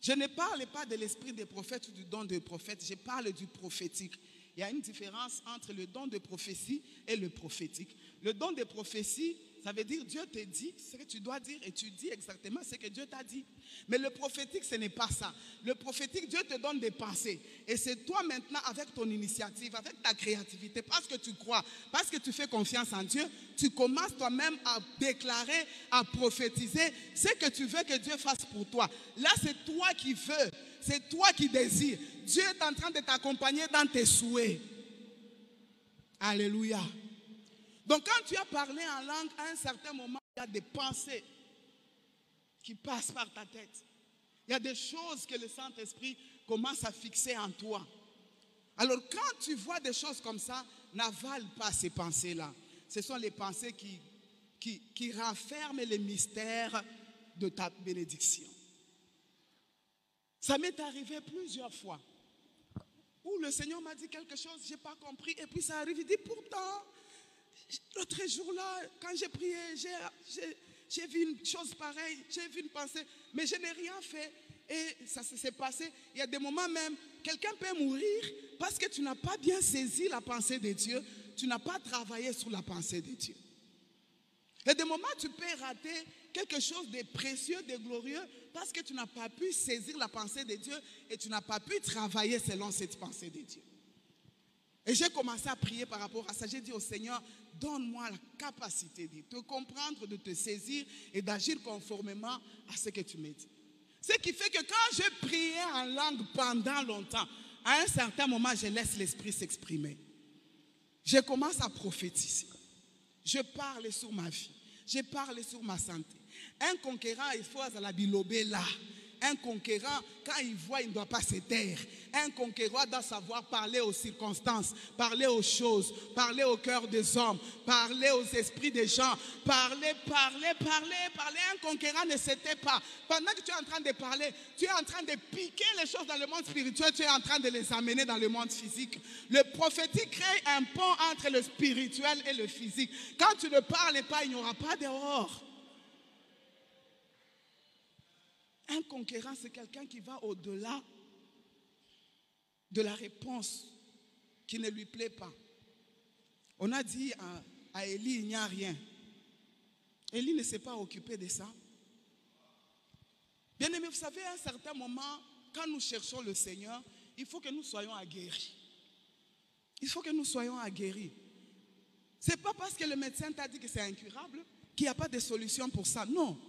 Je ne parle pas de l'esprit des prophètes ou du don des prophètes, je parle du prophétique. Il y a une différence entre le don de prophétie et le prophétique. Le don de prophétie, ça veut dire Dieu te dit ce que tu dois dire et tu dis exactement ce que Dieu t'a dit. Mais le prophétique, ce n'est pas ça. Le prophétique, Dieu te donne des pensées. Et c'est toi maintenant, avec ton initiative, avec ta créativité, parce que tu crois, parce que tu fais confiance en Dieu, tu commences toi-même à déclarer, à prophétiser ce que tu veux que Dieu fasse pour toi. Là, c'est toi qui veux, c'est toi qui désires. Dieu est en train de t'accompagner dans tes souhaits. Alléluia. Donc quand tu as parlé en langue, à un certain moment, il y a des pensées qui passent par ta tête. Il y a des choses que le Saint-Esprit commence à fixer en toi. Alors quand tu vois des choses comme ça, n'avale pas ces pensées-là. Ce sont les pensées qui, qui, renferment les mystères de ta bénédiction. Ça m'est arrivé plusieurs fois où le Seigneur m'a dit quelque chose, je n'ai pas compris, et puis ça arrive, il dit pourtant, L'autre jour-là, quand j'ai prié, j'ai vu une chose pareille, j'ai vu une pensée, mais je n'ai rien fait. Et ça s'est passé. Il y a des moments même, quelqu'un peut mourir parce que tu n'as pas bien saisi la pensée de Dieu, tu n'as pas travaillé sur la pensée de Dieu. A des moments tu peux rater quelque chose de précieux, de glorieux, parce que tu n'as pas pu saisir la pensée de Dieu et tu n'as pas pu travailler selon cette pensée de Dieu. Et j'ai commencé à prier par rapport à ça. J'ai dit au Seigneur, donne-moi la capacité de te comprendre, de te saisir et d'agir conformément à ce que tu me dis. Ce qui fait que quand je priais en langue pendant longtemps, à un certain moment, je laisse l'Esprit s'exprimer. Je commence à prophétiser. Je parle sur ma vie. Je parle sur ma santé. Un conquérant, il faut à la bilobé là. Un conquérant, quand il voit, il ne doit pas se taire. Un conquérant doit savoir parler aux circonstances, parler aux choses, parler au cœur des hommes, parler aux esprits des gens, parler, parler, parler, parler. Un conquérant ne s'était pas. Pendant que tu es en train de parler, tu es en train de piquer les choses dans le monde spirituel, tu es en train de les amener dans le monde physique. Le prophétique crée un pont entre le spirituel et le physique. Quand tu ne parles pas, il n'y aura pas dehors. Un conquérant, c'est quelqu'un qui va au-delà de la réponse qui ne lui plaît pas. On a dit à, à Élie, il n'y a rien. Élie ne s'est pas occupé de ça. Bien aimé, vous savez, à un certain moment, quand nous cherchons le Seigneur, il faut que nous soyons aguerris. Il faut que nous soyons aguerris. Ce n'est pas parce que le médecin t'a dit que c'est incurable qu'il n'y a pas de solution pour ça. Non.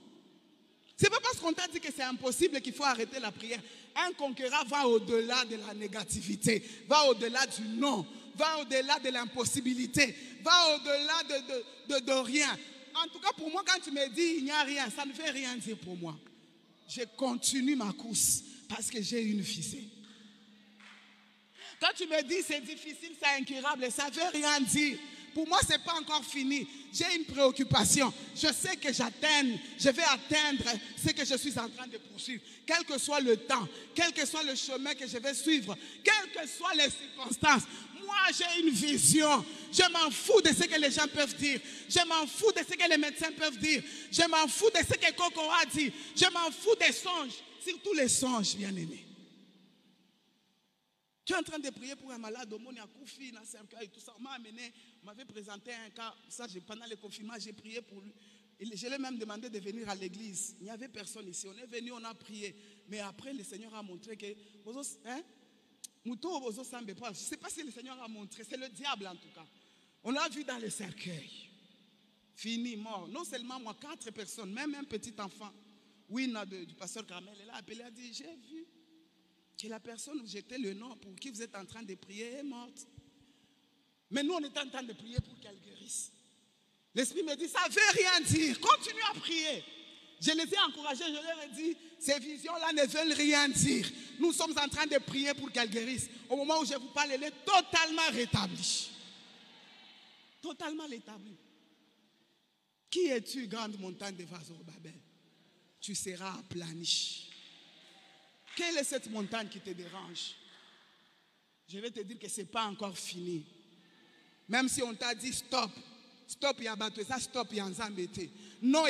Qu'on t'a dit que c'est impossible qu'il faut arrêter la prière. Un conquérant va au-delà de la négativité, va au-delà du non, va au-delà de l'impossibilité, va au-delà de, de, de, rien. En tout cas, pour moi, quand tu me dis il n'y a rien, ça ne veut rien dire pour moi. Je continue ma course parce que j'ai une fissée. Quand tu me dis c'est difficile, c'est incurable, ça ne veut rien dire. Pour moi, ce n'est pas encore fini. J'ai une préoccupation. Je sais que j'atteins, je vais atteindre ce que je suis en train de poursuivre. Quel que soit le temps, quel que soit le chemin que je vais suivre, quelles que soient les circonstances. Moi, j'ai une vision. Je m'en fous de ce que les gens peuvent dire. Je m'en fous de ce que les médecins peuvent dire. Je m'en fous de ce que Coco a dit. Je m'en fous des songes. Surtout les songes, bien aimés. Tu es en train de prier pour un malade au monde, il y a cercueil, tout ça. On m'a amené, m'avait présenté un cas, ça, pendant le confinement, j'ai prié pour lui. Je lui ai même demandé de venir à l'église. Il n'y avait personne ici. On est venu, on a prié. Mais après, le Seigneur a montré que. Hein? Je ne sais pas si le Seigneur a montré. C'est le diable en tout cas. On l'a vu dans le cercueil. Fini, mort. Non seulement moi, quatre personnes, même un petit enfant. Oui, du pasteur Carmel, elle a appelé, elle a dit J'ai vu que la personne où j'étais le nom pour qui vous êtes en train de prier est morte. Mais nous, on est en train de prier pour qu'elle guérisse. L'Esprit me dit, ça ne veut rien dire. Continue à prier. Je les ai encouragés, je leur ai dit, ces visions-là ne veulent rien dire. Nous sommes en train de prier pour qu'elle guérisse. Au moment où je vous parle, elle est totalement rétablie. Totalement rétablie. Qui es-tu, grande montagne de Babel Tu seras aplani. Quelle est cette montagne qui te dérange? Je vais te dire que ce n'est pas encore fini. Même si on t'a dit stop, stop ça, stop Yanzambete. Non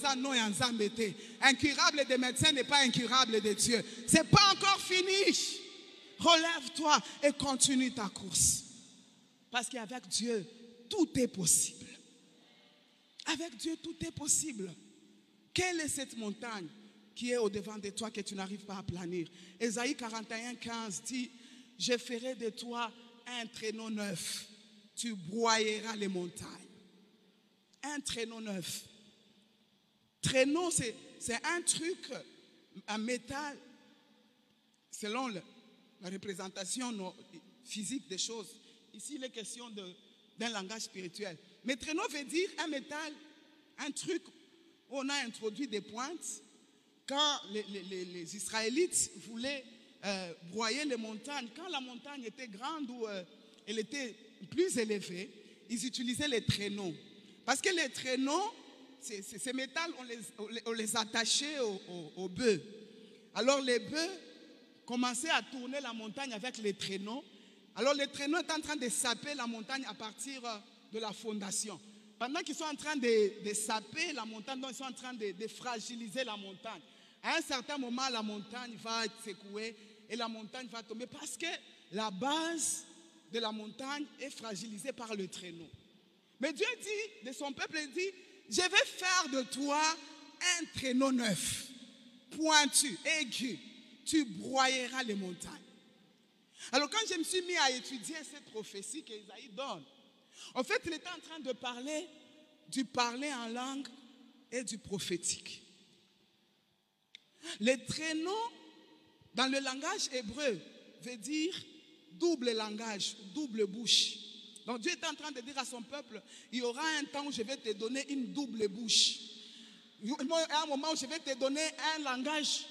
ça, non Yanzambete. Incurable des médecins n'est pas incurable de Dieu. Ce n'est pas encore fini. Relève-toi et continue ta course. Parce qu'avec Dieu, tout est possible. Avec Dieu, tout est possible. Quelle est cette montagne qui est au-devant de toi que tu n'arrives pas à planir? Ésaïe 41, 15 dit, je ferai de toi un traîneau neuf, tu broyeras les montagnes. Un traîneau neuf. Traîneau, c'est un truc, un métal, selon la représentation physique des choses. Ici, il est question d'un langage spirituel. Mais traîneau veut dire un métal, un truc où on a introduit des pointes quand les, Israélites voulaient euh, broyer les montagnes, quand la montagne était grande ou euh, elle était plus élevée, ils utilisaient les traîneaux. Parce que les traîneaux, ces métal, on les, attachait aux, bœufs. Alors les bœufs commençaient à tourner la montagne avec les traîneaux. Alors les traîneaux étaient en train de saper la montagne à partir euh, de la fondation. Pendant qu'ils sont en train de, saper la montagne, donc ils sont en train de fragiliser la montagne. À un certain moment, la montagne va secouer et la montagne va tomber parce que la base de la montagne est fragilisée par le traîneau. Mais Dieu dit, de son peuple, il dit, je vais faire de toi un traîneau neuf, pointu, aigu. Tu broyeras les montagnes. Alors quand je me suis mis à étudier cette prophétie qu'Isaïe donne, en fait, il était en train de parler du parler en langue et du prophétique. Les traîneaux, dans le langage hébreu, veut dire double langage, double bouche. Donc Dieu est en train de dire à son peuple, il y aura un temps où je vais te donner une double bouche. Il y un moment où je vais te donner un langage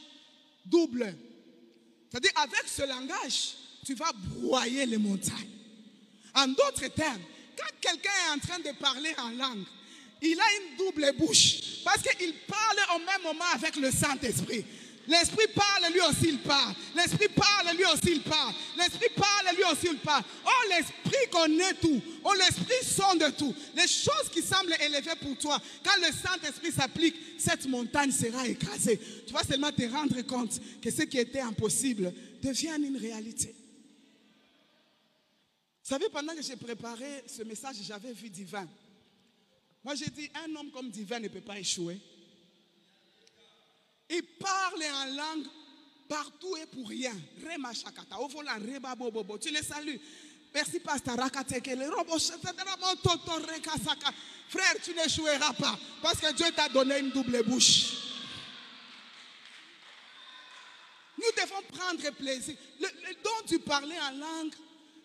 double. C'est-à-dire, avec ce langage, tu vas broyer les montagnes. En d'autres termes, quand quelqu'un est en train de parler en langue, il a une double bouche. Parce qu'il parle au même moment avec le Saint-Esprit. L'Esprit parle, lui aussi il parle. L'Esprit parle, lui aussi il parle. L'Esprit parle, lui aussi il parle. Oh, l'Esprit connaît tout. Oh, l'Esprit sonde tout. Les choses qui semblent élevées pour toi, quand le Saint-Esprit s'applique, cette montagne sera écrasée. Tu vas seulement te rendre compte que ce qui était impossible devient une réalité. Vous savez, pendant que j'ai préparé ce message, j'avais vu divin. Moi, j'ai dit, un homme comme divin ne peut pas échouer. Il parle en langue partout et pour rien. Rema shakata, ovola reba bobobo. Tu les salues. Merci, pasteur. Frère, tu n'échoueras pas. Parce que Dieu t'a donné une double bouche. Nous devons prendre plaisir. Le, le don du parler en langue,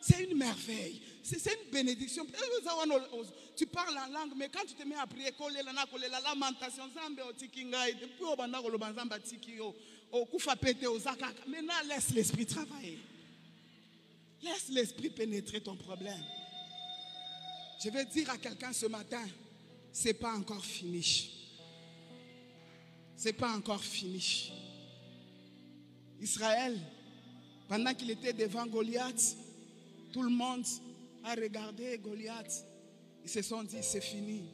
c'est une merveille. C'est une bénédiction. Tu parles en langue, mais quand tu te mets à prier, la lamentation, maintenant laisse l'esprit travailler. Laisse l'esprit pénétrer ton problème. Je vais dire à quelqu'un ce matin, c'est pas encore fini. C'est pas encore fini. Israël, pendant qu'il était devant Goliath, tout le monde a regardé Goliath. Ils se sont dit, c'est fini.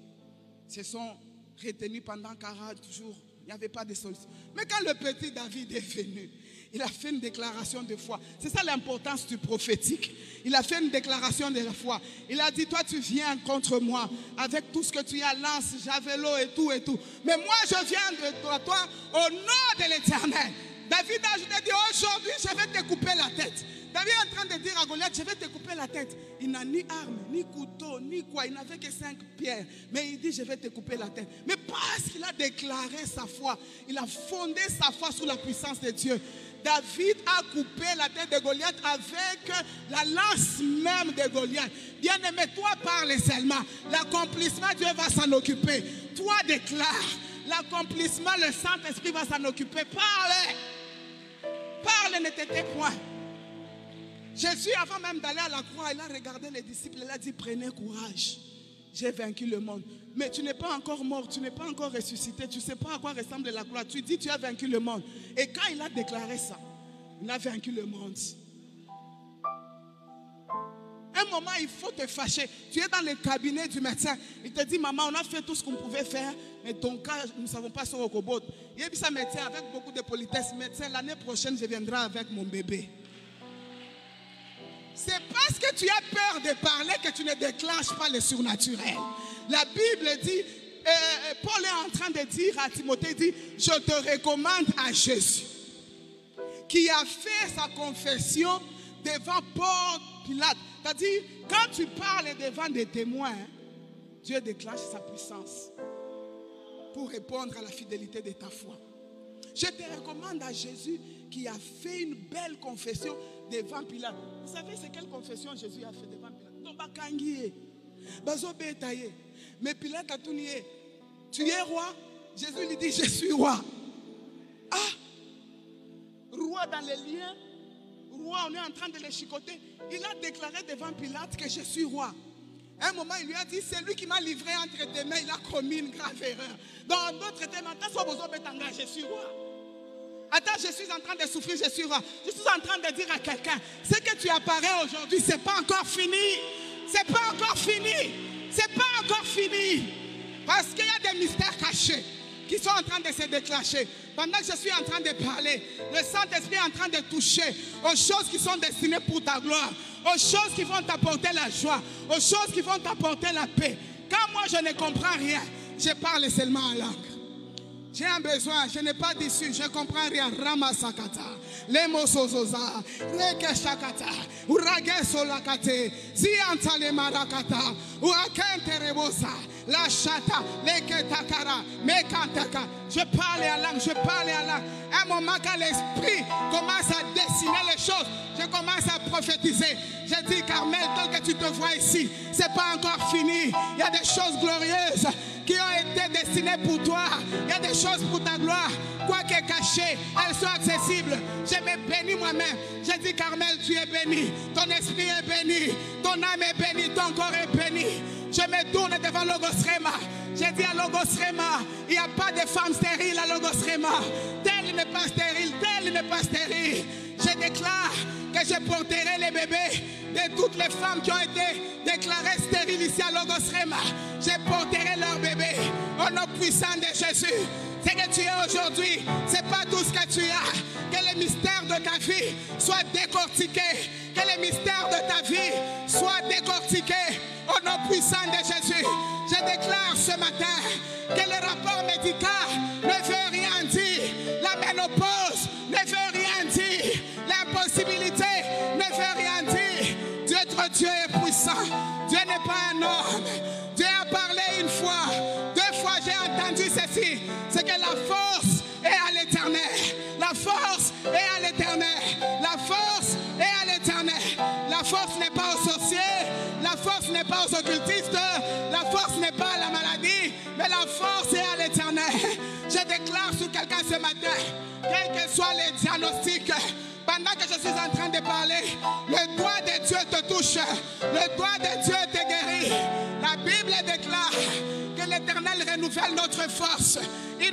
Ils se sont retenus pendant 40 jours. Il n'y avait pas de solution. Mais quand le petit David est venu, il a fait une déclaration de foi. C'est ça l'importance du prophétique. Il a fait une déclaration de foi. Il a dit, toi tu viens contre moi avec tout ce que tu as, lance, javelot et tout et tout. Mais moi je viens de toi, toi au nom de l'éternel. David a dit, aujourd'hui je vais te couper la tête. David est en train de dire à Goliath, je vais te couper la tête. Il n'a ni arme, ni couteau, ni quoi. Il n'avait que cinq pierres. Mais il dit, je vais te couper la tête. Mais parce qu'il a déclaré sa foi, il a fondé sa foi sur la puissance de Dieu. David a coupé la tête de Goliath avec la lance même de Goliath. Bien aimé, toi parle seulement. L'accomplissement, Dieu va s'en occuper. Toi déclare. L'accomplissement, le Saint-Esprit va s'en occuper. Parle. Parle, ne t'étais point. Jésus, avant même d'aller à la croix, il a regardé les disciples, il a dit, prenez courage. J'ai vaincu le monde. Mais tu n'es pas encore mort, tu n'es pas encore ressuscité, tu ne sais pas à quoi ressemble la croix. Tu dis, tu as vaincu le monde. Et quand il a déclaré ça, il a vaincu le monde. Un moment, il faut te fâcher. Tu es dans le cabinet du médecin. Il te dit, maman, on a fait tout ce qu'on pouvait faire, mais ton cas, nous ne savons pas sur Okobot. Il a dit ça, médecin, avec beaucoup de politesse. Médecin, l'année prochaine, je viendrai avec mon bébé. C'est parce que tu as peur de parler que tu ne déclenches pas le surnaturel. La Bible dit, euh, Paul est en train de dire à Timothée, dit, je te recommande à Jésus, qui a fait sa confession devant Paul Pilate. C'est-à-dire, quand tu parles devant des témoins, Dieu déclenche sa puissance pour répondre à la fidélité de ta foi. Je te recommande à Jésus qui a fait une belle confession devant Pilate. Vous savez, c'est quelle confession Jésus a fait devant Pilate? Mais Pilate a tout. Tu es roi? Jésus lui dit, je suis roi. Ah Roi dans les liens. Roi, on est en train de le chicoter. Il a déclaré devant Pilate que je suis roi. un moment, il lui a dit, c'est lui qui m'a livré entre tes mains. Il a commis une grave erreur. Dans d'autres termes, je suis roi. Attends, je suis en train de souffrir, je suis. Je suis en train de dire à quelqu'un, ce que tu apparais aujourd'hui, ce n'est pas encore fini. C'est pas encore fini. C'est pas encore fini. Parce qu'il y a des mystères cachés qui sont en train de se déclencher. Pendant que je suis en train de parler, le Saint-Esprit est en train de toucher aux choses qui sont destinées pour ta gloire, aux choses qui vont t'apporter la joie, aux choses qui vont t'apporter la paix. Quand moi je ne comprends rien, je parle seulement en langue. J'ai un besoin, je n'ai pas d'issue, je comprends rien. Ramasakata, lemosozoza, lekeshakata, uragesolakate, ziantale marakata, urakente rebosa, la chata, leketakara, mekantaka. Je parle en langue, je parle. À un moment quand l'esprit commence à dessiner les choses, je commence à prophétiser. Je dis, Carmel, tel que tu te vois ici, c'est pas encore fini. Il y a des choses glorieuses qui ont été destinées pour toi. Il y a des choses pour ta gloire. Elles sont accessibles. Je me bénis moi-même. Je dis, Carmel, tu es béni. Ton esprit est béni. Ton âme est bénie. Ton corps est béni. Je me tourne devant Logosrema. J'ai dit à Logosrema, il n'y a pas de femme stérile à Logosrema. Telle n'est pas stérile, telle n'est pas stérile. Je déclare que je porterai les bébés de toutes les femmes qui ont été déclarées stériles ici à Logosrema. Je porterai leurs bébés au nom puissant de Jésus. Ce que tu es aujourd'hui, ce n'est pas tout ce que tu as. Que les mystères de ta vie soient décortiqués. Que les mystères de ta vie soient décortiqués au nom puissant de Jésus. Je déclare ce matin que le rapport médical ne veut rien dire. La ménopause ne veut rien dire. L'impossibilité ne veut rien dire. Dieu, Dieu est puissant. Dieu n'est pas un homme. Ceci. C'est que la force est à l'éternel. La force est à l'éternel. La force est à l'éternel. La force n'est pas aux sorciers. La force n'est pas aux occultistes. La force n'est pas à la maladie. Mais la force est à l'éternel. Je déclare sur quelqu'un ce matin, quels que soient les diagnostics, pendant que je suis en train de parler, le doigt de Dieu te touche. Le doigt de Dieu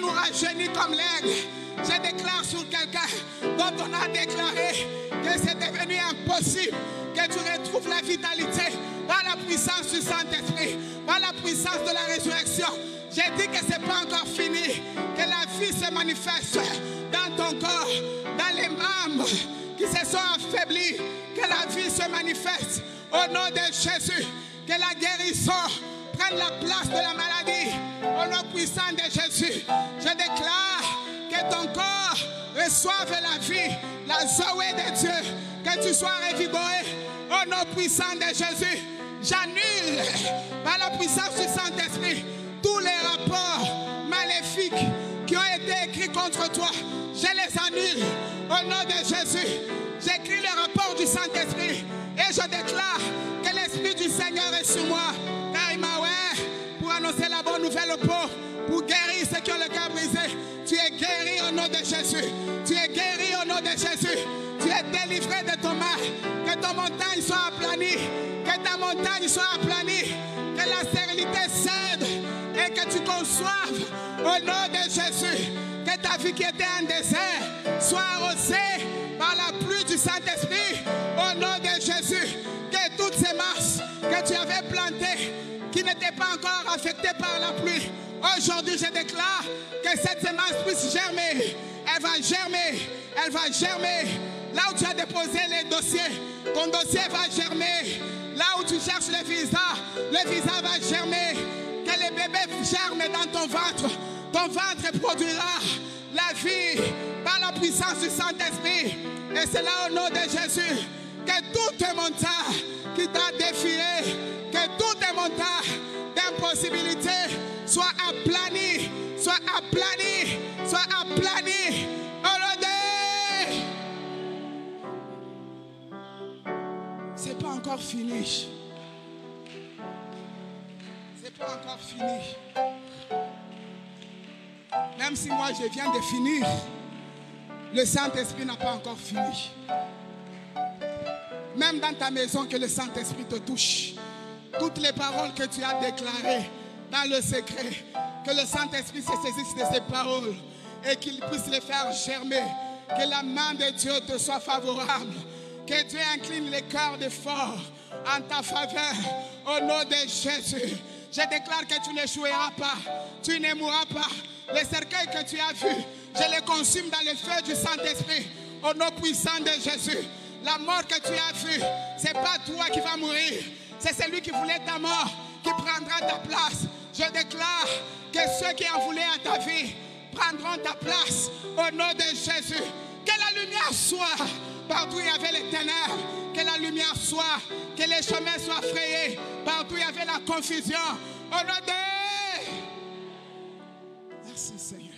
Il nous rajeunit comme l'aigle. Je déclare sur quelqu'un dont on a déclaré que c'est devenu impossible que tu retrouves la vitalité par la puissance du Saint-Esprit, par la puissance de la résurrection. J'ai dit que ce n'est pas encore fini, que la vie se manifeste dans ton corps, dans les membres qui se sont affaiblis, que la vie se manifeste au nom de Jésus, que la guérison prenne la place de la maladie au nom puissant de Jésus. Je déclare que ton corps reçoive la vie, la Zoé de Dieu, que tu sois revigoré au nom puissant de Jésus. J'annule par la puissance du Saint-Esprit tous les rapports maléfiques qui ont été écrits contre toi. Je les annule au nom de Jésus. J'écris le rapport du Saint-Esprit et je déclare que l'Esprit du Seigneur est sur moi. Annoncer la bonne nouvelle aux pauvres, pour guérir ceux qui ont le cœur brisé. Tu es guéri au nom de Jésus. Tu es guéri au nom de Jésus. Tu es délivré de ton mal. Que ton montagne soit aplanie. Que ta montagne soit aplanie. Que la stérilité cède et que tu conçoives au nom de Jésus. Que ta vie qui était en désert soit arrosée par la pluie du Saint-Esprit au nom de Jésus. Que toutes ces masses que tu avais plantées n'étaient pas encore affectées par la pluie, aujourd'hui je déclare que cette semence puisse germer. Elle va germer, elle va germer. Là où tu as déposé les dossiers, ton dossier va germer. Là où tu cherches le visa, le visa va germer. Que les bébés germent dans ton ventre. Ton ventre produira la vie par la puissance du Saint-Esprit. Et c'est là au nom de Jésus que toute montagne qui t'a défié, d'impossibilité soit aplanie, soit aplanie, soit aplanie. C'est pas encore fini. C'est pas encore fini. Même si moi je viens de finir, le Saint-Esprit n'a pas encore fini. Même dans ta maison, que le Saint-Esprit te touche. Toutes les paroles que tu as déclarées dans le secret, que le Saint-Esprit se saisisse de ces paroles et qu'il puisse les faire germer. Que la main de Dieu te soit favorable. Que Dieu incline les cœurs des forts en ta faveur. Au nom de Jésus. Je déclare que tu n'échoueras pas. Tu ne mourras pas. Les cercueils que tu as vus, je les consume dans le feu du Saint-Esprit. Au nom puissant de Jésus. La mort que tu as vue, ce n'est pas toi qui vas mourir. C'est celui qui voulait ta mort qui prendra ta place. Je déclare que ceux qui en voulaient à ta vie prendront ta place au nom de Jésus. Que la lumière soit partout où il y avait les ténèbres. Que la lumière soit, que les chemins soient frayés. Partout où il y avait la confusion. Au nom de... Merci Seigneur.